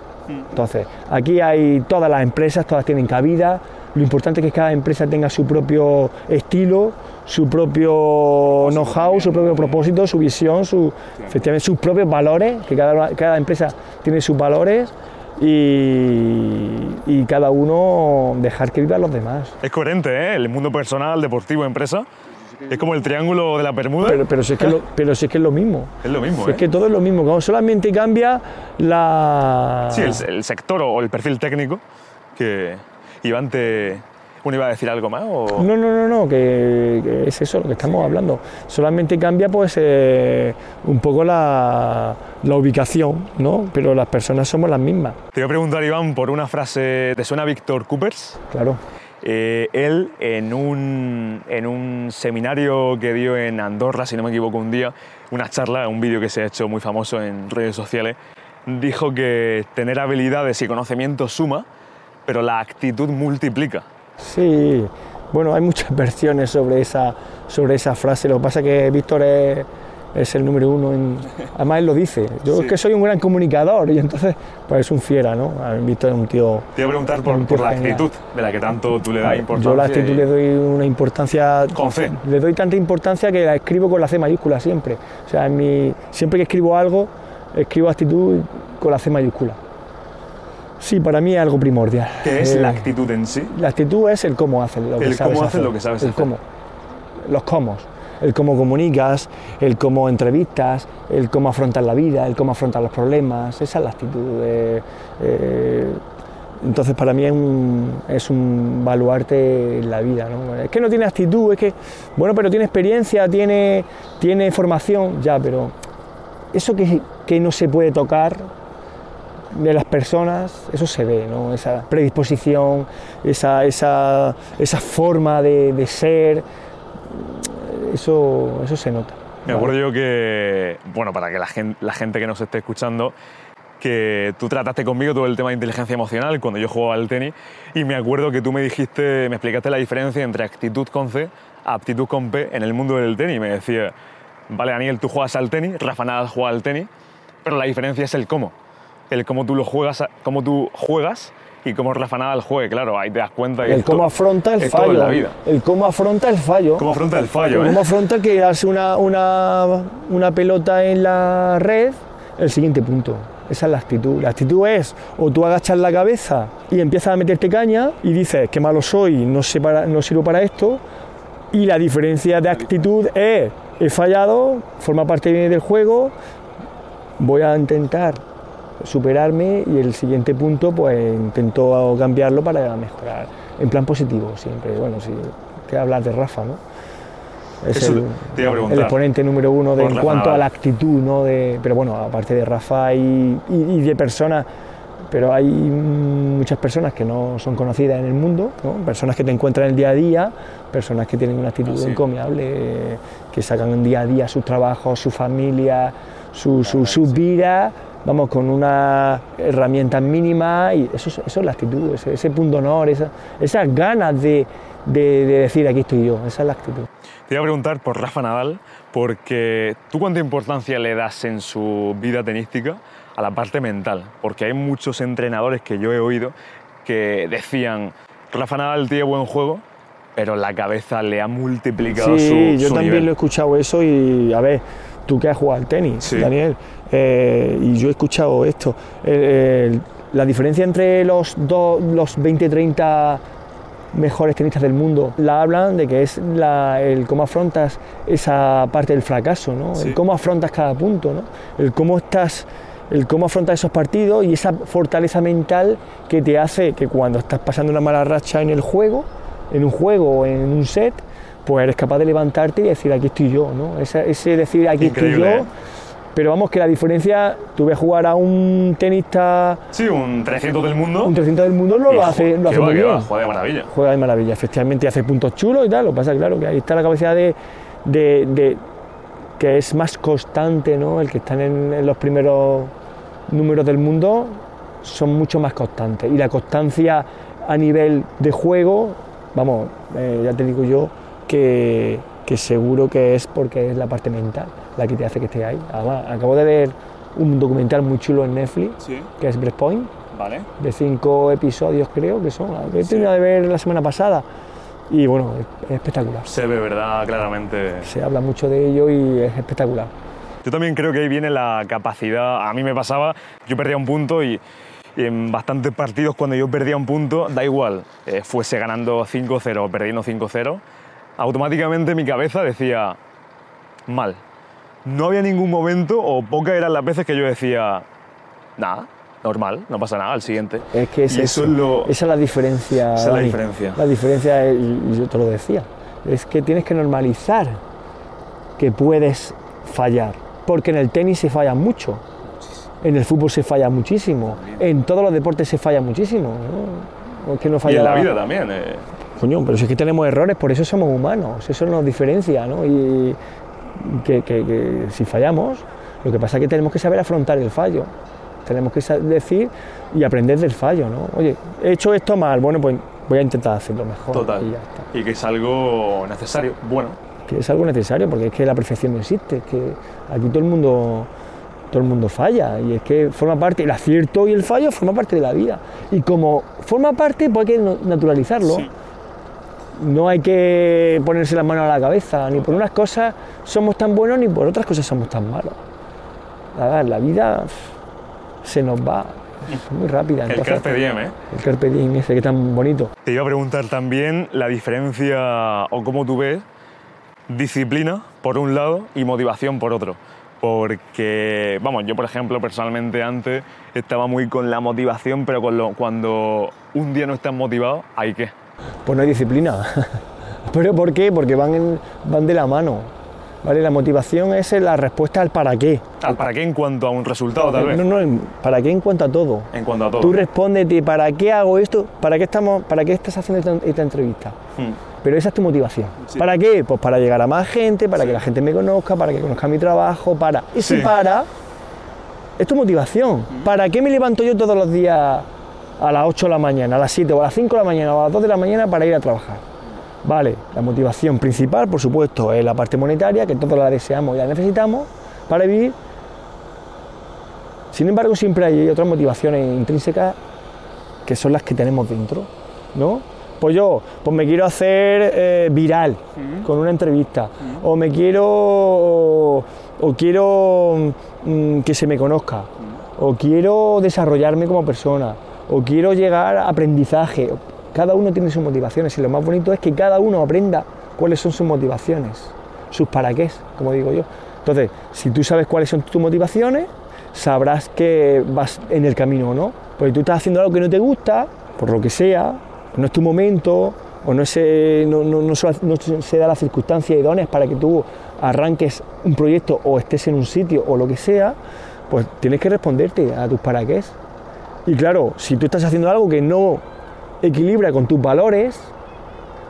Entonces, aquí hay todas las empresas, todas tienen cabida. Lo importante es que cada empresa tenga su propio estilo, su propio know-how, su propio propósito, su visión, su, efectivamente, sus propios valores, que cada, cada empresa tiene sus valores y, y cada uno dejar que vivan los demás. Es coherente, ¿eh? El mundo personal, deportivo, empresa. Es como el triángulo de la Bermuda. Pero, pero, si, es que lo, pero si es que es lo mismo. es lo mismo, Si ¿eh? es que todo es lo mismo, como solamente cambia la... Sí, el, el sector o el perfil técnico que Iván te... ¿Uno iba a decir algo más? O... No, no, no, no, que, que es eso lo que estamos hablando. Solamente cambia pues eh, un poco la, la ubicación, ¿no? Pero las personas somos las mismas, Te voy a preguntar, Iván, por una frase... ¿Te suena Víctor Coopers? claro. Eh, él, en un, en un seminario que dio en Andorra, si no me equivoco, un día, una charla, un vídeo que se ha hecho muy famoso en redes sociales, dijo que tener habilidades y conocimiento suma, pero la actitud multiplica. Sí, bueno, hay muchas versiones sobre esa, sobre esa frase. Lo que pasa es que Víctor es, es el número uno. En, además, él lo dice. Yo es que soy un gran comunicador y entonces, pues es un fiera, ¿no? Víctor es un tío. Te iba a preguntar por, la actitud de la que tanto tú le das importancia. Yo la actitud y- le doy una importancia. Con C. Le doy tanta importancia que la escribo con la C mayúscula siempre. O sea, en mi, siempre que escribo algo, escribo actitud con la C mayúscula. Sí, para mí es algo primordial. ¿Qué es Eh, la actitud en sí? La actitud es el cómo haces lo que El sabes cómo haces hacer. lo que sabes el hacer. cómo. Los cómo. El cómo comunicas, el cómo entrevistas, el cómo afrontas la vida, el cómo afrontas los problemas. Esa es la actitud. eh, eh, entonces para mí es un, es un baluarte en la vida. ¿no? Es que no tiene actitud, es que, bueno, pero tiene experiencia, tiene, tiene formación, ya, pero eso que, que no se puede tocar de las personas, eso se ve, ¿no? esa predisposición, esa, esa, esa forma de, de ser, eso, eso se nota. Me acuerdo yo que, bueno, para que la gente, la gente que nos esté escuchando, que tú trataste conmigo todo el tema de inteligencia emocional cuando yo jugaba al tenis y me acuerdo que tú me dijiste, me explicaste la diferencia entre actitud con C, aptitud con P en el mundo del tenis. Me decía, vale, Daniel, tú juegas al tenis, Rafa Nadal juega al tenis, pero la diferencia es el cómo. El cómo tú lo juegas, cómo tú juegas y cómo Rafa Nadal juegue, claro, ahí te das cuenta que El cómo afronta el fallo. la vida. El cómo afronta el fallo. Cómo afronta el fallo, El ¿eh? cómo afronta que hace una, una, una pelota en la red, el siguiente punto. Esa es la actitud. La actitud es o tú agachas la cabeza y empiezas a meterte caña y dices que malo soy, no, sé para, no sirvo para esto. Y la diferencia de actitud es he fallado, forma parte del juego, voy a intentar superarme y el siguiente punto pues intento cambiarlo para mejorar en plan positivo siempre. Bueno si que hablar de Rafa no es Eso el, exponente número uno de, en cuanto a la actitud no de pero bueno aparte de Rafa y, y- y de personas pero hay muchas personas que no son conocidas en el mundo, ¿no? personas que te encuentran en el día a día, personas que tienen una actitud Ah, sí. encomiable, que sacan día a día sus trabajos, su familia, su, su, su vida, vamos, con una herramienta mínima y eso, es- eso es la actitud, ese, ese punto honor, esa- esas ganas de, de- de decir aquí estoy yo, esa es la actitud. Te iba a preguntar por Rafa Nadal, porque tú cuánta importancia le das en su vida tenística a la parte mental, porque hay muchos entrenadores que yo he oído que decían, Rafa Nadal tiene buen juego, pero la cabeza le ha multiplicado Sí, su, yo su también nivel. lo he escuchado eso y a ver, tú que has jugado al tenis, Sí. Daniel, eh, y yo he escuchado esto. La diferencia entre los, dos, los 20-30 mejores tenistas del mundo la hablan de que es la- el cómo afrontas esa parte del fracaso, ¿no? Sí. el cómo afrontas cada punto, ¿no? el cómo estás el cómo afrontas esos partidos y esa fortaleza mental que te hace que cuando estás pasando una mala racha en el juego, en un juego o en un set, pues eres capaz de levantarte y decir aquí estoy yo, ¿no? Ese, ese decir aquí Increíble, estoy yo. Pero vamos, que la diferencia, tú ves jugar a un tenista, Sí, un 300 del mundo. un 300 del mundo, no lo hace, lo hace va, muy bien. va, juega de maravilla. Juega de maravilla, efectivamente, hace puntos chulos y tal. Lo que pasa, claro, que ahí está la capacidad de, de- de- que es más constante, ¿no? El que están en, en los primeros números del mundo son mucho más constantes. Y la constancia a nivel de juego, vamos, eh, ya te digo yo que, que seguro que es porque es la parte mental la que te hace que estés ahí. Además, acabo de ver un documental muy chulo en Netflix, Sí, que es Breakpoint vale. de cinco episodios creo que son, que he terminado de ver la semana pasada y bueno, es, es espectacular. Se ve, ¿verdad? Claramente. Se habla mucho de ello y es espectacular. Yo también creo que ahí viene la capacidad. A mí me pasaba, yo perdía un punto y, y en bastantes partidos cuando yo perdía un punto, da igual, eh, fuese ganando 5-0 o perdiendo 5-0, automáticamente mi cabeza decía mal. No había ningún momento o pocas eran las veces que yo decía nada, normal, no pasa nada, al siguiente. Es que es Y eso eso, es lo- esa es la diferencia. Esa es la diferencia. La diferencia, es- y yo te lo decía, es que tienes que normalizar que puedes fallar, porque en el tenis se falla mucho, en el fútbol se falla muchísimo, en todos los deportes se falla muchísimo. ¿no? Que no Y falla en la vida también. eh. Coño, pero si es que tenemos errores, por eso somos humanos, eso nos diferencia, ¿no? Y que, que- que si fallamos, lo que pasa es que tenemos que saber afrontar el fallo, tenemos que decir y aprender del fallo, ¿no? Oye, he hecho esto mal, bueno, pues voy a intentar hacerlo mejor. Total. Y ya está. Y que es algo necesario. Bueno, Que es algo necesario, porque es que la perfección no existe, es que aquí todo el mundo todo el mundo falla y es que forma parte, el acierto y el fallo forma parte de la vida. Y como forma parte, pues hay que naturalizarlo. Sí. No hay que ponerse las manos a la cabeza, ni por unas cosas somos tan buenos, ni por otras cosas somos tan malos. La, la vida se nos va muy rápida. el carpe diem, ¿eh? el carpe diem ese que tan bonito. Te iba a preguntar también la diferencia o cómo tú ves disciplina por un lado y motivación por otro. Porque, vamos, yo por ejemplo personalmente antes estaba muy con la motivación, pero con lo- cuando un día no estás motivado, hay que. Pues no hay disciplina. ¿Pero por qué? Porque van, en- van de la mano. ¿vale? La motivación es la respuesta al para qué. ¿Al ¿Para qué en cuanto a un resultado, tal vez? No, no, para qué en cuanto a todo. En cuanto a todo. Tú respóndete, ¿para qué hago esto? ¿Para qué, estamos, para qué estás haciendo esta, esta entrevista? Hmm. Pero esa es tu motivación. Sí. ¿Para qué? Pues para llegar a más gente, para que la gente me conozca, para que conozca mi trabajo, para... Y si Sí. para, es tu motivación. ¿Para qué me levanto yo todos los días a las 8 de la mañana, a las 7 o a las 5 de la mañana o a las 2 de la mañana para ir a trabajar? Vale, la motivación principal, por supuesto, es la parte monetaria, que todos la deseamos y la necesitamos para vivir. Sin embargo, siempre hay otras motivaciones intrínsecas que son las que tenemos dentro, ¿no? Pues yo, pues me quiero hacer eh, viral con una entrevista, o me quiero, o, o quiero mm, que se me conozca, o quiero desarrollarme como persona, o quiero llegar a aprendizaje. Cada uno tiene sus motivaciones y lo más bonito es que cada uno aprenda cuáles son sus motivaciones, sus para qué, como digo yo. Entonces, si tú sabes cuáles son tus motivaciones, sabrás que vas en el camino o no. Porque tú estás haciendo algo que no te gusta, por lo que sea, no es tu momento, o no, se, no, no- no no se da la circunstancia idónea para que tú arranques un proyecto o estés en un sitio o lo que sea, pues tienes que responderte a tus para qué. Y claro, si tú estás haciendo algo que no equilibra con tus valores,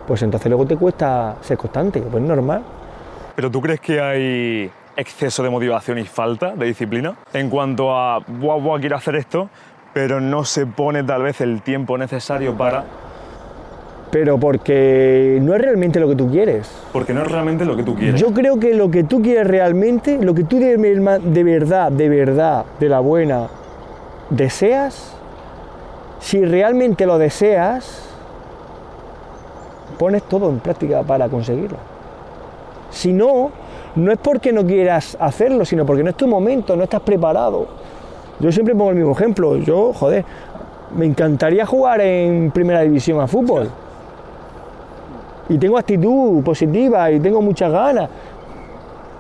pues entonces luego te cuesta ser constante, pues es normal. ¿Pero tú crees que hay exceso de motivación y falta de disciplina? En cuanto a, buah, buah, quiero hacer esto, pero no se pone tal vez el tiempo necesario para... Pero porque no es realmente lo que tú quieres. Porque no es realmente lo que tú quieres. Yo creo que lo que tú quieres realmente, lo que tú de, de verdad, de verdad, de la buena, deseas, si realmente lo deseas, pones todo en práctica para conseguirlo. Si no, no es porque no quieras hacerlo, sino porque no es tu momento, no estás preparado. Yo siempre pongo el mismo ejemplo. Yo, joder, me encantaría jugar en primera división a fútbol. Y tengo actitud positiva y tengo muchas ganas.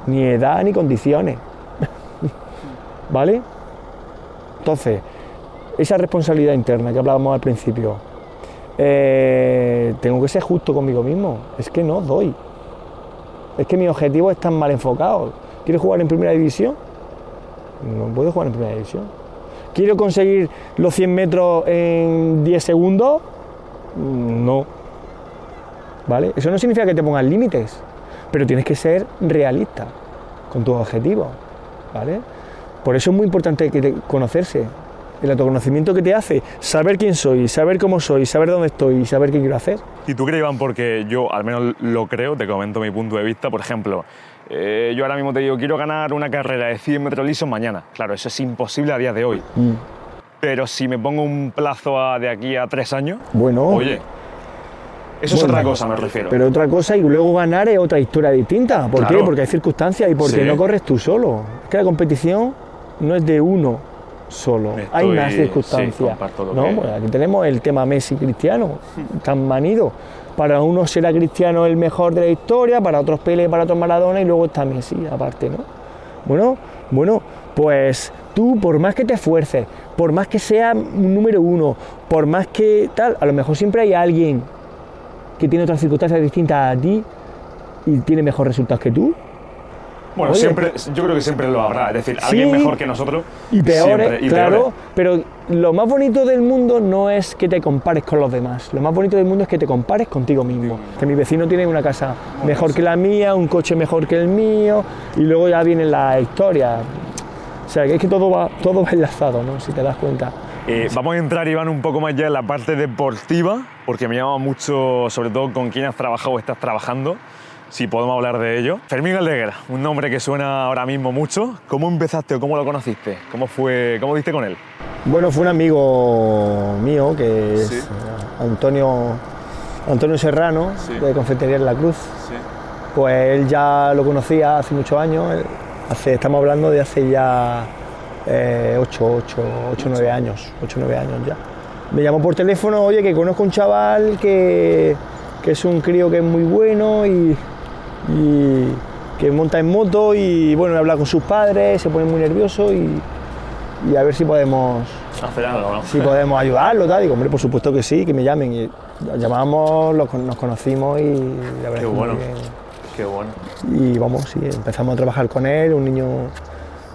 Ni edad ni condiciones. ¿Vale? Entonces, esa responsabilidad interna que hablábamos al principio, eh, tengo que ser justo conmigo mismo. Es que no doy. Es que mis objetivos están mal enfocados. ¿Quieres jugar en primera división? No puedo jugar en primera división. ¿Quiero conseguir los 100 metros en 10 segundos? No. ¿Vale? Eso no significa que te pongas límites, pero tienes que ser realista con tus objetivos. ¿Vale? Por eso es muy importante que te- conocerse. El autoconocimiento que te hace saber quién soy, saber cómo soy, saber dónde estoy y saber qué quiero hacer. ¿Y tú crees, Iván, porque yo al menos lo creo, te comento mi punto de vista, por ejemplo, eh, yo ahora mismo te digo, quiero ganar una carrera de 100 metros lisos mañana. Claro, eso es imposible a día de hoy. Pero si me pongo un plazo a- de aquí a tres años, Bueno, oye, eso es otra cosa, me refiero. pero otra cosa y luego ganar es otra historia distinta. ¿Por Claro. qué? Porque hay circunstancias y porque Sí. no corres tú solo. Es que la competición no es de uno solo. hay más circunstancias. ¿no? que- aquí tenemos el tema Messi Cristiano, tan manido. Para unos será Cristiano el mejor de la historia, para otros Pele, para otros Maradona y luego está Messi aparte, ¿no? Bueno, bueno, pues tú por más que te esfuerces, por más que sea un número uno, por más que tal, a lo mejor siempre hay alguien que tiene otras circunstancias distintas a ti y tiene mejores resultados que tú. Bueno, oye. siempre, yo creo que siempre lo habrá. Es decir, Sí. alguien mejor que nosotros. Y peores, siempre, y claro, peores. pero lo más bonito del mundo no es que te compares con los demás, lo más bonito del mundo es que te compares contigo mismo. Que mi vecino tiene una casa mejor que la mía, un coche mejor que el mío, y luego ya viene la historia. O sea, que es que todo va, todo va enlazado, ¿no? Si te das cuenta. Eh, vamos a entrar, Iván, un poco más ya en la parte deportiva, porque me llama mucho, sobre todo con quién has trabajado o estás trabajando, si podemos hablar de ello. Fermín Aldeguer, un nombre que suena ahora mismo mucho. ¿Cómo empezaste o cómo lo conociste? ¿Cómo fue, cómo diste con él? Bueno, fue un amigo mío que es Sí. Antonio, Antonio Serrano, Sí. de Confetería en la Cruz. Pues él ya lo conocía hace muchos años, hace, estamos hablando de hace ya 8, 8, 8, 9 años, 8, 9 años ya. Me llamó por teléfono, oye, que conozco un chaval que, que es un crío que es muy bueno y, y que monta en moto y bueno, habla con sus padres, se pone muy nervioso y, y a ver si podemos Hacer algo, ¿no? si podemos ayudarlo, tal. Digo, hombre, por supuesto que sí, que me llamen. Y llamamos, nos conocimos y la verdad Qué que bueno. bien. Qué bueno. Y vamos, sí, empezamos a trabajar con él, un niño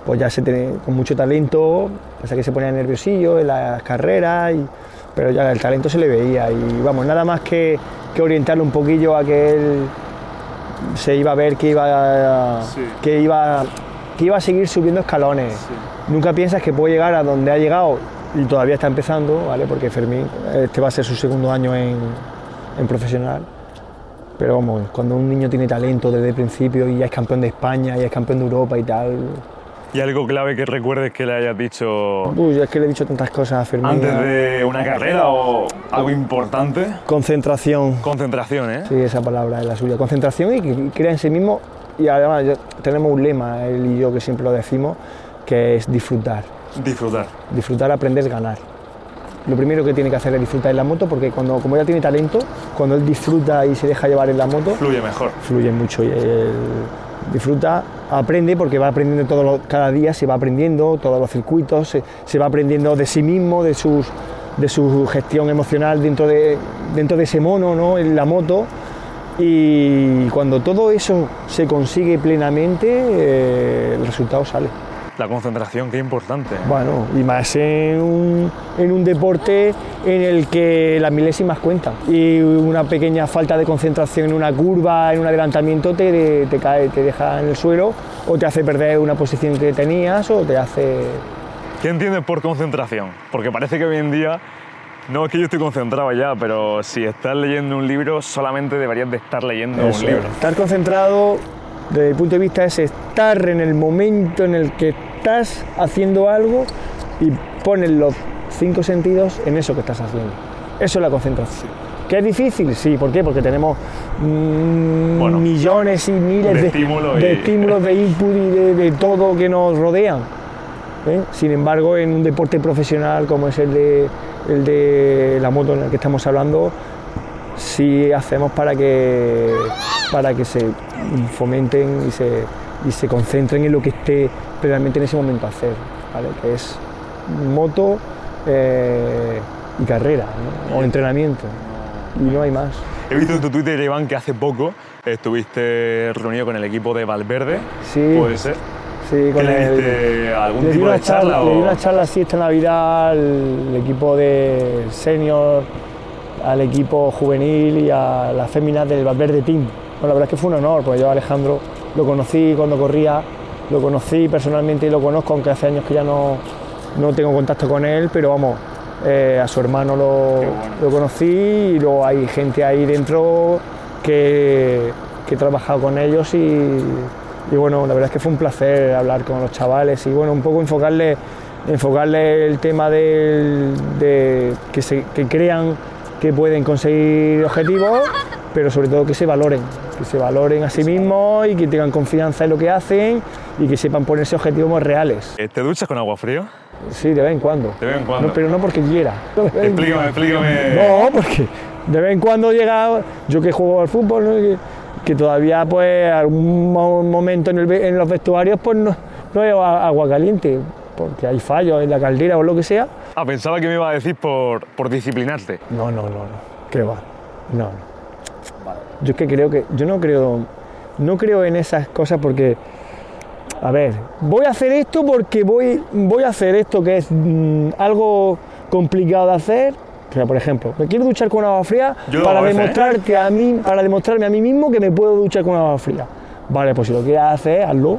pues ya se tiene, con mucho talento, pasa que se ponía nerviosillo en las carreras, y- pero ya el talento se le veía y vamos, nada más que, que orientarlo un poquillo a que él se iba a ver que iba, Sí. que iba, que iba a seguir subiendo escalones. Nunca piensas que puede llegar a donde ha llegado y todavía está empezando, ¿vale? Porque Fermín, este va a ser su segundo año en, en profesional. Pero vamos, cuando un niño tiene talento desde el principio y ya es campeón de España y es campeón de Europa y tal. ¿Y algo clave que recuerdes que le hayas dicho Uy, es que le he dicho tantas cosas a Fermín. antes de una carrera o algo importante? Concentración. Concentración, ¿eh? Sí, esa palabra es la suya. Concentración y que crea en sí mismo. Y además tenemos un lema, él y yo, que siempre lo decimos, que es disfrutar. Disfrutar. Disfrutar, aprender, ganar. Lo primero que tiene que hacer es disfrutar en la moto, porque cuando, como ya tiene talento, cuando él disfruta y se deja llevar en la moto, Fluye mejor. fluye mucho. Y él disfruta, aprende, porque va aprendiendo todo lo- cada día, se va aprendiendo todos los circuitos, se, se va aprendiendo de sí mismo, de, sus, de su gestión emocional dentro de, dentro de ese mono, ¿no? en la moto. Y cuando todo eso se consigue plenamente, eh, el resultado sale. La concentración, qué importante. Bueno, y más en un, en un deporte en el que las milésimas cuentan. Y una pequeña falta de concentración en una curva, en un adelantamiento, te, te cae, te deja en el suelo o te hace perder una posición que tenías o te hace... ¿Qué entiendes por concentración? Porque parece que hoy en día, no es que yo estoy concentrado ya, pero si estás leyendo un libro, solamente deberías de estar leyendo Eso, un libro. Estar concentrado, desde mi punto de vista, es estar en el momento en el que estás haciendo algo y pones los cinco sentidos en eso que estás haciendo. Eso es la concentración. ¿Que es difícil? Sí, ¿por qué? Porque tenemos mm, Bueno, millones y miles de de, estímulo de y- estímulos, de input y de, de todo que nos rodean. ¿eh? Sin embargo, en un deporte profesional como es el de, el de la moto en el que estamos hablando, sí hacemos para que, para que se fomenten y se, y se concentren en lo que esté realmente en ese momento a hacer, ¿vale? que es moto eh, y carrera ¿no? o entrenamiento. Y no hay más. He visto en tu Twitter, Iván, que hace poco estuviste reunido con el equipo de Valverde. Sí. ¿Puede ser? Sí, con ¿Qué le diste algún le tipo una de charla? Le di o- una charla así esta Navidad al equipo de senior, al equipo juvenil y a las féminas del Valverde Team. Bueno, la verdad es que fue un honor, porque yo a Alejandro lo conocí cuando corría, lo conocí personalmente y lo conozco, aunque hace años que ya no, no tengo contacto con él, pero vamos, eh, a su hermano lo, bueno. lo conocí y luego hay gente ahí dentro que, que he trabajado con ellos y, y bueno, la verdad es que fue un placer hablar con los chavales y bueno, un poco enfocarle, enfocarle el tema del- de que, se, que crean que pueden conseguir objetivos, pero sobre todo que se valoren, que se valoren a sí mismos y que tengan confianza en lo que hacen y que sepan ponerse objetivos reales. Eh, ¿Te duchas con agua fría? Sí, de vez en cuando. De vez en cuando. No, pero no porque quiera. Explícame, explícame. no, porque de vez en cuando llega, yo que juego al fútbol, ¿no? que, que todavía pues algún mo- momento en, el ve- en los vestuarios pues no, no hay agua caliente, porque hay fallos en la caldera o lo que sea. Ah, pensaba que me iba a decir por, por disciplinarte. No, no, no, no, qué va, no, no. Yo es que creo que, yo no creo, no creo en esas cosas porque, a ver, voy a hacer esto porque voy, voy a hacer esto que es mm, algo complicado de hacer. O sea, por ejemplo, me quiero duchar con agua fría Yo para a veces, ¿eh? demostrarte a mí, para demostrarme a mí mismo que me puedo duchar con agua fría. Vale, pues si lo quieres hacer, hazlo.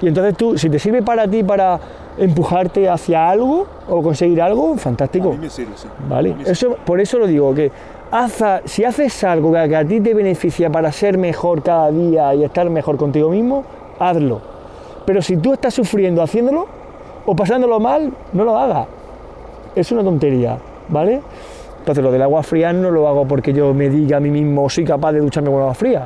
Y entonces tú, si te sirve para ti para empujarte hacia algo o conseguir algo, fantástico. me sirve, sí. ¿Vale? Eso, por eso lo digo, que haza- si haces algo que, que a ti te beneficia para ser mejor cada día y estar mejor contigo mismo, hazlo. Pero si tú estás sufriendo haciéndolo o pasándolo mal, no lo hagas. Es una tontería, ¿vale? Entonces lo del agua fría no lo hago porque yo me diga a mí mismo soy capaz de ducharme con agua fría,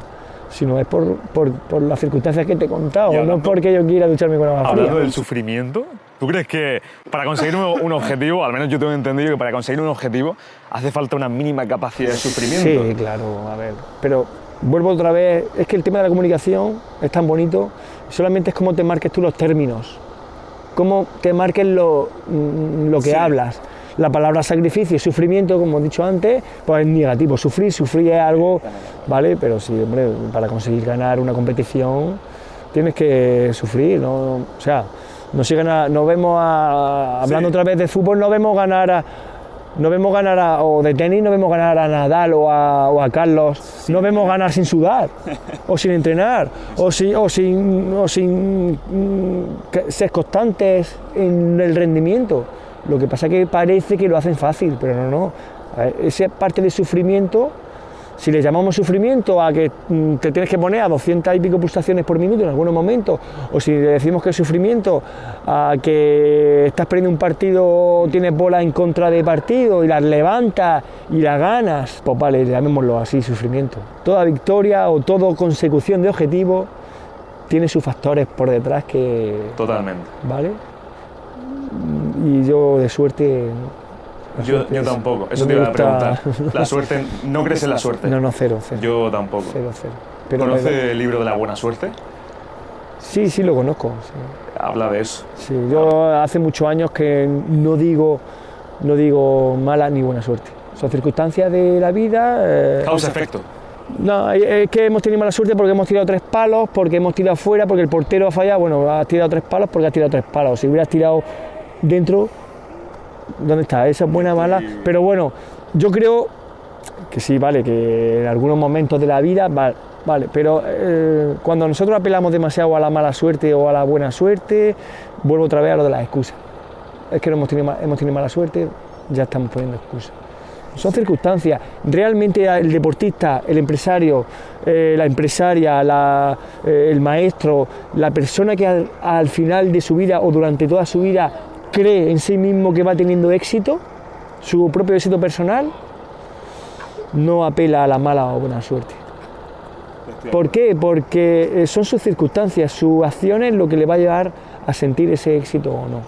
sino es por, por- por las circunstancias que te he contado, no porque yo quiera ducharme con agua fría. Hablando del sufrimiento, ¿tú crees que para conseguir un, un objetivo, al menos yo tengo entendido que para conseguir un objetivo hace falta una mínima capacidad de sufrimiento? Sí, claro, a ver. Pero vuelvo otra vez, es que el tema de la comunicación es tan bonito, solamente es cómo te marques tú los términos, cómo te marques lo, mm, lo que Sí. hablas. La palabra sacrificio y sufrimiento, como he dicho antes, pues es negativo. Sufrir, sufrir es algo, ¿vale? Pero sí, hombre, para conseguir ganar una competición tienes que sufrir, ¿no? O sea, no, se gana- no vemos a, hablando Sí. otra vez de fútbol, no vemos ganar a, no vemos ganar a, o de tenis, no vemos ganar a Nadal o a, o a Carlos, no vemos ganar sin sudar, o sin entrenar, o sin, o sin, o sin mm, ser constantes en el rendimiento. Lo que pasa es que parece que lo hacen fácil, pero no, no. Ver, Esa parte de sufrimiento, si le llamamos sufrimiento a que mm, te tienes que poner a 200 y pico pulsaciones por minuto en algunos momentos, o si le decimos que es sufrimiento a que estás perdiendo un partido, tienes bola en contra de partido y las levantas y las ganas, pues vale, llamémoslo así, sufrimiento. Toda victoria o toda consecución de objetivo tiene sus factores por detrás que... Totalmente. ¿Vale? Y yo de suerte... Yo, tampoco, eso no te iba a preguntar. La suerte, ¿no crees en la suerte? No, no, cero, cero. Yo tampoco. Cero, cero. Pero ¿Conoce el libro de la buena suerte? Sí, sí lo conozco. sí. Habla de eso. Sí, yo hace muchos años que no digo, no digo mala ni buena suerte. Son circunstancias de la vida. eh, Causa-efecto. no, es que hemos tenido mala suerte porque hemos tirado tres palos, porque hemos tirado fuera, porque el portero ha fallado. Bueno, has tirado tres palos porque has tirado tres palos. Si hubieras tirado dentro, ¿dónde está? Esa es buena, mala. Pero bueno, yo creo que sí, vale, que en algunos momentos de la vida, vale, vale pero eh, cuando nosotros apelamos demasiado a la mala suerte o a la buena suerte, vuelvo otra vez a lo de las excusas. Es que no hemos tenido, hemos tenido mala suerte, ya estamos poniendo excusas. Son circunstancias. Realmente el deportista, el empresario, eh, la empresaria, la- eh, el maestro, la persona que al, al final de su vida o durante toda su vida cree en sí mismo que va teniendo éxito, su propio éxito personal, no apela a la mala o buena suerte. ¿Por qué? Porque eh, son sus circunstancias, sus acciones lo que le va a llevar a sentir ese éxito o no.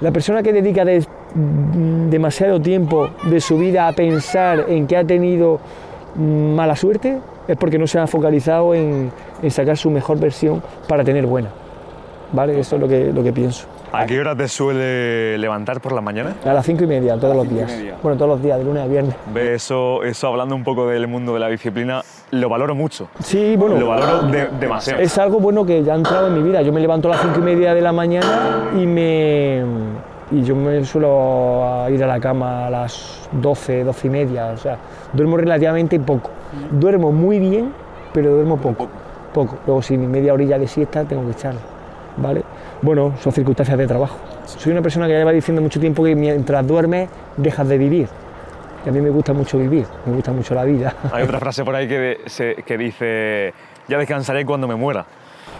La persona que dedica de- mm, demasiado tiempo de su vida a pensar en que ha tenido mm, mala suerte es porque no se ha focalizado en, en sacar su mejor versión para tener buena. ¿Vale? Eso es lo que, lo que pienso. ¿A qué hora te suele levantar por la mañana? A las cinco y media, todos los días. Bueno, todos los días, de lunes a viernes. Ve, Eso, eso hablando un poco del mundo de la disciplina, lo valoro mucho. Sí, bueno. Lo valoro de- demasiado. Es algo bueno que ya ha entrado en mi vida. Yo me levanto a las cinco y media de la mañana y me y yo me suelo ir a la cama a las 12, 12 y media. O sea, duermo relativamente poco. Duermo muy bien, pero duermo poco. Poco. Luego, si mi media orilla de siesta, tengo que echarla. ¿Vale? Bueno, son circunstancias de trabajo. Soy una persona que ya lleva diciendo mucho tiempo que mientras duermes, dejas de vivir. Y a mí me gusta mucho vivir, me gusta mucho la vida. Hay otra frase por ahí que, de- se- que dice, ya descansaré cuando me muera.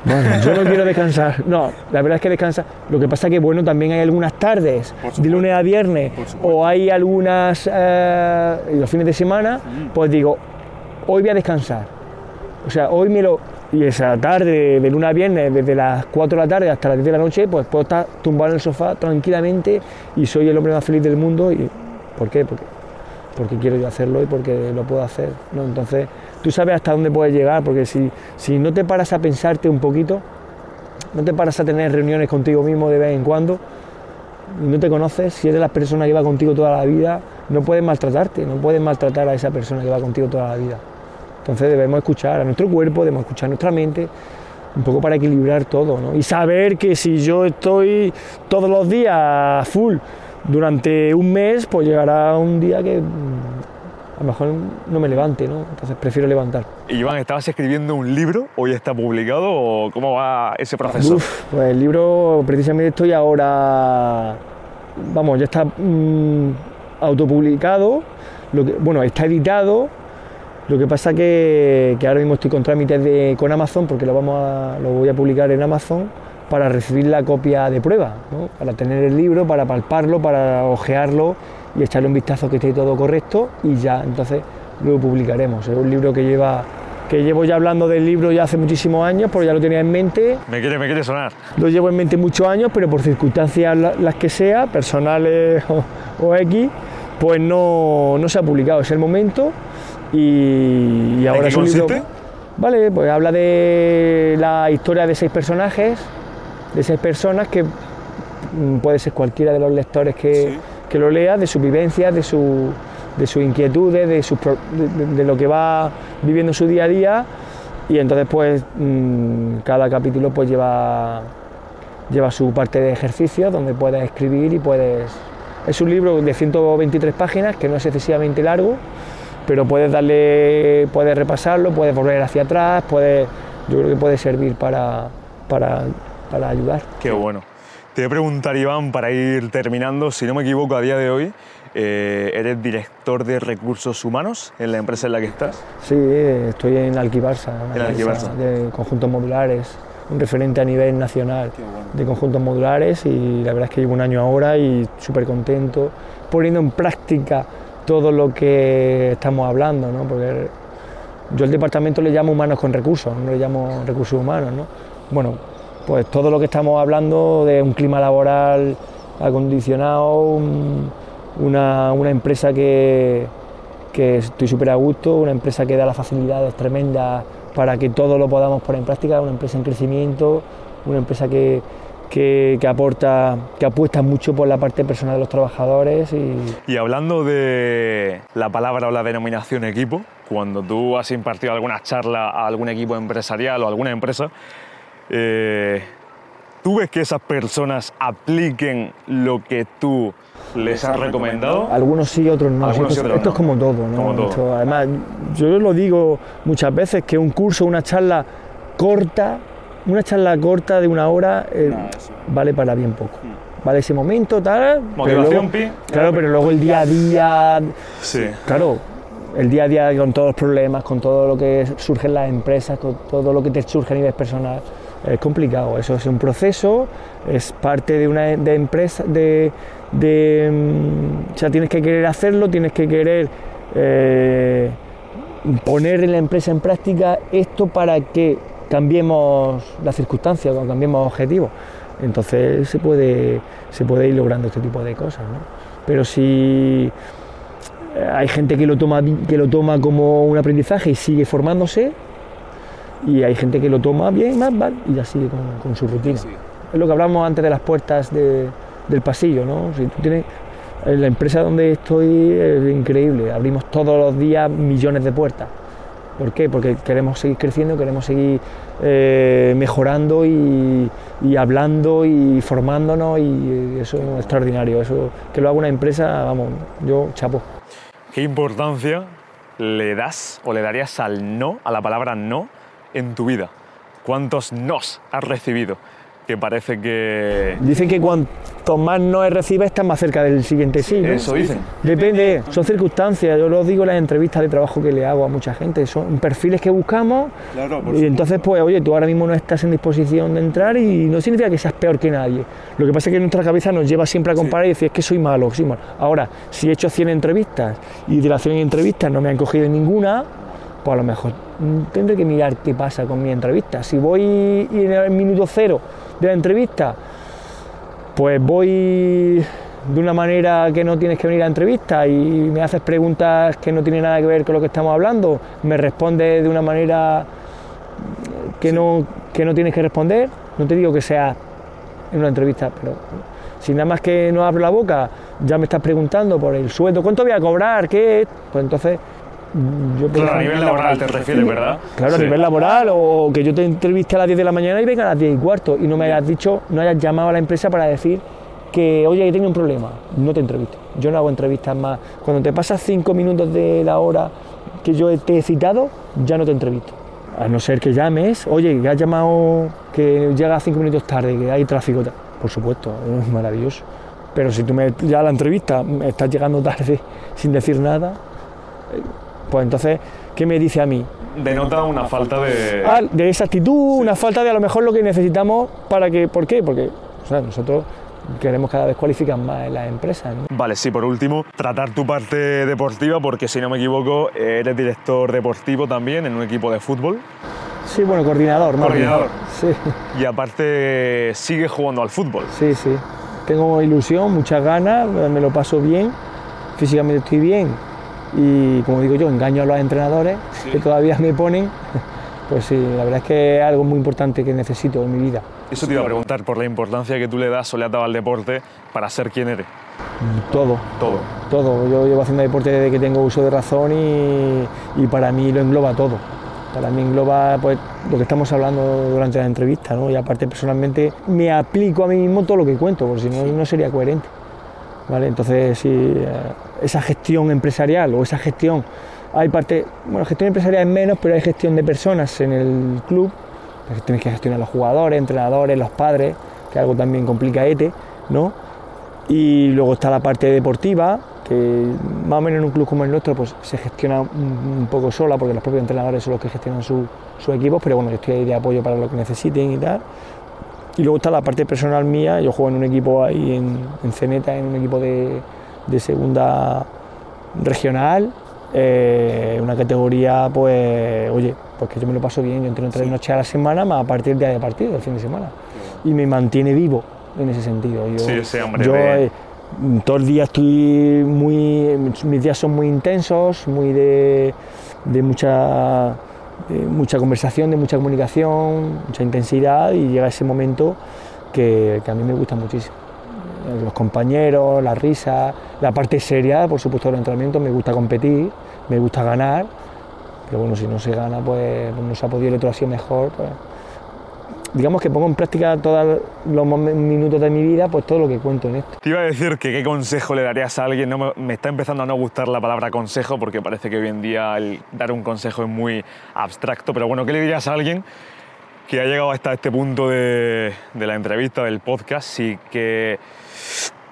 Bueno, yo no quiero descansar. No, la verdad es que descansa. Lo que pasa que, bueno, también hay algunas tardes, de lunes a viernes, o hay algunas, eh, los fines de semana, pues digo, hoy voy a descansar. O sea, hoy me lo... Y esa tarde, de lunes a viernes, desde las 4 de la tarde hasta las 10 de la noche, pues puedo estar tumbado en el sofá tranquilamente y soy el hombre más feliz del mundo. ¿Por qué? Porque, porque quiero yo hacerlo y porque lo puedo hacer. ¿no? Entonces, tú sabes hasta dónde puedes llegar, porque si, si no te paras a pensarte un poquito, no te paras a tener reuniones contigo mismo de vez en cuando, no te conoces, si eres la persona que va contigo toda la vida, no puedes maltratarte, no puedes maltratar a esa persona que va contigo toda la vida. Entonces debemos escuchar a nuestro cuerpo, debemos escuchar a nuestra mente, un poco para equilibrar todo, ¿no? Y saber que si yo estoy todos los días full durante un mes, pues llegará un día que mm, a lo mejor no me levante, ¿no? Entonces prefiero levantar. Y Iván, ¿estabas escribiendo un libro? ¿Hoy está publicado o cómo va ese proceso? Uf, pues el libro, precisamente estoy ahora, vamos, ya está mm, autopublicado, lo que, bueno, está editado, lo que pasa que, que ahora mismo estoy con trámites de, con Amazon, porque lo, vamos a, lo voy a publicar en Amazon para recibir la copia de prueba, ¿no? para tener el libro, para palparlo, para ojearlo y echarle un vistazo que esté todo correcto y ya, entonces lo publicaremos. Es un libro que lleva que llevo ya hablando del libro ya hace muchísimos años, porque ya lo tenía en mente, Me quiere, me quiere sonar. lo llevo en mente muchos años, pero por circunstancias la- las que sea, personales o, o X, pues no, no se ha publicado. Es el momento y, y ahora qué es un libro. Vale, pues habla de la historia de seis personajes, de seis personas que mm, puede ser cualquiera de los lectores que, que lo lea, de sus vivencias, de, su- de sus inquietudes, de, sus de- de lo que va viviendo su día a día. Y entonces, pues, mm, cada capítulo pues lleva, lleva su parte de ejercicio donde puedes escribir y puedes... Es un libro de 123 páginas que no es excesivamente largo, pero puedes darle, puedes repasarlo, puedes volver hacia atrás, puedes, yo creo que puede servir para, para, para ayudar. Qué bueno. Te voy a preguntar, Iván, para ir terminando, si no me equivoco, a día de hoy eh, eres director de recursos humanos en la empresa en la que estás. Sí, estoy en Alquibarsa, En Alquibarsa. de conjuntos modulares, un referente a nivel nacional de conjuntos modulares y la verdad es que llevo un año ahora y súper contento, poniendo en práctica todo lo que estamos hablando, ¿no? porque yo el departamento le llamo humanos con recursos, no le llamo recursos humanos. ¿no? Bueno, pues todo lo que estamos hablando de un clima laboral acondicionado, un- una, una empresa que, que estoy súper a gusto, una empresa que da las facilidades tremendas para que todo lo podamos poner en práctica, una empresa en crecimiento, una empresa que, que, que aporta, que apuesta mucho por la parte personal de los trabajadores y Y hablando de la palabra o la denominación equipo, cuando tú has impartido alguna charla a algún equipo empresarial o a alguna empresa, eh, ¿tú ves que esas personas apliquen lo que tú les has recomendado? Algunos sí, otros no. Algunos esto, sí, otros esto no. es como todo, ¿no? Como todo. Esto, además, yo lo digo muchas veces que un curso, una charla corta, una charla corta de una hora eh, vale para bien poco. Vale ese momento, tal. pero Motivación, luego- pi. Claro, pero luego el día a día, Sí. claro, el día a día con todos los problemas, con todo lo que surge en las empresas, con todo lo que te surge a nivel personal, es complicado. Eso es un proceso, es parte de una de empresa, de, de, mm, o sea, tienes que querer hacerlo, tienes que querer eh, poner en la empresa en práctica esto para que cambiemos las circunstancias, o cambiemos objetivos. Entonces se puede, se puede ir logrando este tipo de cosas. ¿no? Pero si eh, hay gente que lo, toma, que lo toma como un aprendizaje y sigue formándose, y hay gente que lo toma bien, más, mal, y ya sigue con, con su rutina. es lo que hablamos antes de las puertas de- del pasillo, ¿no? Si tú tienes, en la empresa donde estoy es increíble, abrimos todos los días millones de puertas. ¿Por qué? Porque queremos seguir creciendo, queremos seguir eh, mejorando y, hablando y formándonos y eso es extraordinario. Eso que lo haga una empresa, vamos, yo chapo. ¿Qué importancia le das o le darías al no, a la palabra no, en tu vida? ¿Cuántos nos has recibido? Que parece que... Dicen que cuanto más no recibes, estás más cerca del siguiente sí. ¿no? Eso dicen. Depende, son circunstancias, yo lo digo en las entrevistas de trabajo que le hago a mucha gente, son perfiles que buscamos y entonces pues oye, tú ahora mismo no estás en disposición de entrar y no significa que seas peor que nadie. Lo que pasa es que nuestra cabeza nos lleva siempre a comparar y decir es que soy malo, soy malo. Ahora, si he hecho 100 entrevistas y de las 100 entrevistas no me han cogido ninguna, pues a lo mejor mm, tendré que mirar qué pasa con mi entrevista. Si voy y en el minuto cero de la entrevista pues voy de una manera que no tienes que venir a la entrevista y me haces preguntas que no tienen nada que ver con lo que estamos hablando, me respondes de una manera que, no, que no tienes que responder, no te digo que sea en una entrevista, pero si nada más que no abro la boca ya me estás preguntando por el sueldo, ¿cuánto voy a cobrar? ¿Qué? es? Pues entonces yo Claro, a nivel laboral te refieres, ¿verdad? Claro, a nivel laboral, o que yo te entreviste a las 10 de la mañana y venga a las 10 y cuarto y no me hayas dicho, no hayas llamado a la empresa para decir que, oye, que tengo un problema. No te entrevisto. Yo no hago entrevistas más. Cuando te pasas 5 minutos de la hora que yo te he citado, ya no te entrevisto. A no ser que llames, oye, que has llamado, que llega 5 minutos tarde, que hay tráfico. Por supuesto, es maravilloso. Pero si tú me ya la entrevista me estás llegando tarde sin decir nada, eh, pues entonces, ¿qué me dice a mí? Denota una falta de... Ah, de esa actitud, una falta de a lo mejor lo que necesitamos para que. ¿Por qué? Porque o sea, nosotros queremos cada vez cualificar más en las empresas. ¿no? Vale, sí, por último, tratar tu parte deportiva, porque si no me equivoco, eres director deportivo también en un equipo de fútbol. Sí, bueno, coordinador. Coordinador. Sí, Y aparte, sigues jugando al fútbol. sí, sí. Tengo ilusión, muchas ganas, me lo paso bien, físicamente estoy bien y como digo yo, engaño a los entrenadores que todavía me ponen. Pues sí, la verdad es que es algo muy importante que necesito en mi vida. Eso te iba a preguntar por la importancia que tú le das o le has dado al deporte para ser quien eres. Todo, Todo. todo. Yo llevo haciendo deporte desde que tengo uso de razón y, y para mí lo engloba todo. Para mí engloba pues, lo que estamos hablando durante la entrevista, ¿no? Y aparte personalmente me aplico a mí mismo todo lo que cuento, porque si no, no sería coherente. ¿Vale? Entonces, sí, eh, esa gestión empresarial o esa gestión, hay parte, bueno, gestión empresarial es menos, pero hay gestión de personas en el club, porque tienes que gestionar los jugadores, entrenadores, los padres, que algo también complicaete, ¿no? Y luego está la parte deportiva, que más o menos en un club como el nuestro pues se gestiona un, poco sola, porque los propios entrenadores son los que gestionan su- sus equipos, pero bueno, yo estoy ahí de apoyo para lo que necesiten y tal. Y luego está la parte personal mía, yo juego en un equipo ahí en, en Ceneta, en un equipo de, de segunda regional, eh, una categoría, pues, oye, pues que yo me lo paso bien, yo entreno tres noches a la semana, más a partir del día de partido, el fin de semana. Y me mantiene vivo en ese sentido. Yo, Sí, ese hambre yo, de- eh, todo el día estoy muy, mis días son muy intensos, muy de, de mucha, de mucha conversación, de mucha comunicación, mucha intensidad y llega ese momento que, que a mí me gusta muchísimo. Los compañeros, la risa, la parte seria, por supuesto, del entrenamiento, me gusta competir, me gusta ganar, pero bueno, si no se gana, pues no se ha podido, el otro ha mejor. pues, digamos que pongo en práctica todos los minutos de mi vida, pues todo lo que cuento en esto. Te iba a decir que qué consejo le darías a alguien. No me, me está empezando a no gustar la palabra consejo porque parece que hoy en día el dar un consejo es muy abstracto. Pero bueno, ¿qué le dirías a alguien que ha llegado hasta este punto de, la entrevista, del podcast y que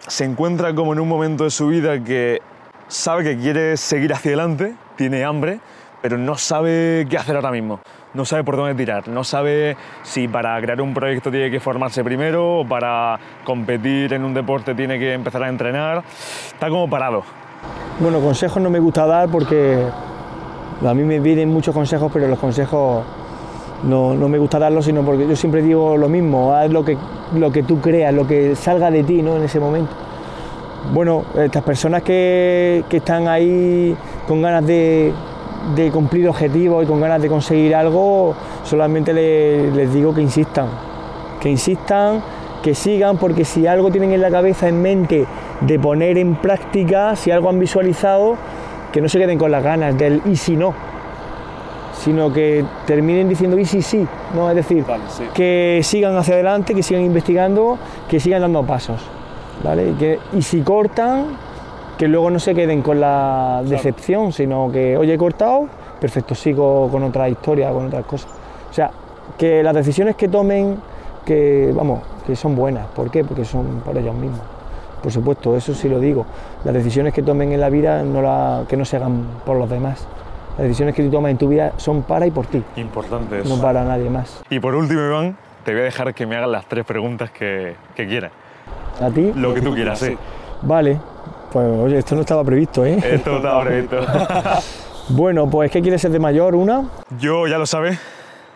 se encuentra como en un momento de su vida que sabe que quiere seguir hacia adelante, tiene hambre, pero no sabe qué hacer ahora mismo. No sabe por dónde tirar, no sabe si para crear un proyecto tiene que formarse primero o para competir en un deporte tiene que empezar a entrenar. Está como parado. Bueno, consejos no me gusta dar porque a mí me vienen muchos consejos, pero los consejos no, no me gusta darlos, sino porque yo siempre digo lo mismo, haz lo que, lo que tú creas, lo que salga de ti ¿no? en ese momento. Bueno, estas personas que, que están ahí con ganas de, de cumplir objetivos y con ganas de conseguir algo, solamente le- les digo que insistan, que insistan que sigan, porque si algo tienen en la cabeza, en mente, de poner en práctica, si algo han visualizado, que no se queden con las ganas del y si no, sino que terminen diciendo y si sí, ¿no? Es decir, Vale, sí. que sigan hacia adelante, que sigan investigando, que sigan dando pasos, ¿vale? Y, que, y si cortan, que luego no se queden con la decepción, sino que, oye, he cortado, perfecto, sigo con otra historia, con otras cosas. O sea, que las decisiones que tomen, que, vamos, que son buenas. ¿Por qué? Porque son por ellos mismos. Por supuesto, eso sí lo digo. Las decisiones que tomen en la vida, no la, que no se hagan por los demás. Las decisiones que tú tomas en tu vida son para y por ti, Importante eso. no para nadie más. Y por último, Iván, te voy a dejar que me hagas las tres preguntas que, que quieras. ¿A ti? Lo que tú quieras, sí. Vale. Pues oye, esto no estaba previsto, ¿eh? Esto estaba previsto. Bueno, pues ¿qué quieres ser de mayor? ¿Una? Yo, ya lo sabes,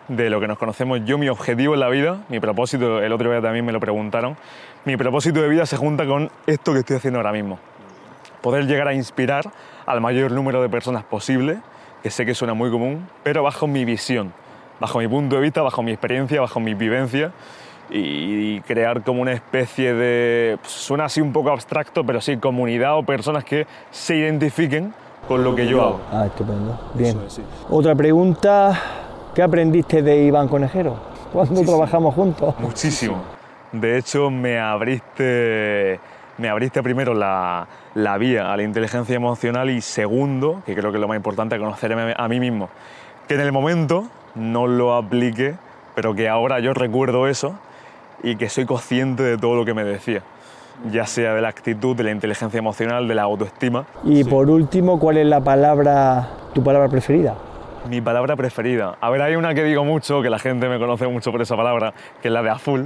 de lo que nos conocemos, yo mi objetivo en la vida, mi propósito, el otro día también me lo preguntaron, mi propósito de vida se junta con esto que estoy haciendo ahora mismo. Poder llegar a inspirar al mayor número de personas posible, que sé que suena muy común, pero bajo mi visión, bajo mi punto de vista, bajo mi experiencia, bajo mi vivencia y crear como una especie de, pues, suena así un poco abstracto, pero sí, comunidad o personas que se identifiquen con lo que yo hago. Ah, estupendo. Bien. Otra pregunta. ¿Qué aprendiste de Iván Conejero? ¿Cuándo trabajamos juntos? Muchísimo. De hecho, me abriste, me abriste primero la, la vía a la inteligencia emocional y segundo, que creo que es lo más importante, conocerme a mí mismo. Que en el momento no lo apliqué, pero que ahora yo recuerdo eso y que soy consciente de todo lo que me decía. Ya sea de la actitud, de la inteligencia emocional, de la autoestima. Y por último, ¿cuál es la palabra, tu palabra preferida? Mi palabra preferida. A ver, hay una que digo mucho, que la gente me conoce mucho por esa palabra, que es la de a full.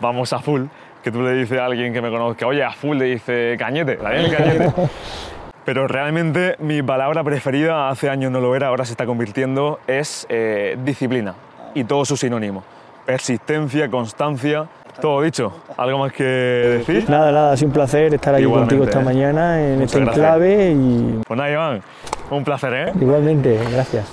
Vamos a full. Que tú le dices a alguien que me conozca, oye, a full le dice cañete, la el cañete. Pero realmente mi palabra preferida, hace años no lo era, ahora se está convirtiendo, es eh, disciplina. Y todo su sinónimo. Persistencia, constancia, todo dicho. ¿Algo más que decir? Nada, nada, ha sido un placer estar aquí Igualmente, contigo esta ¿eh? mañana en Muchas este enclave y Pues nada, Iván, un placer, ¿eh? igualmente, gracias.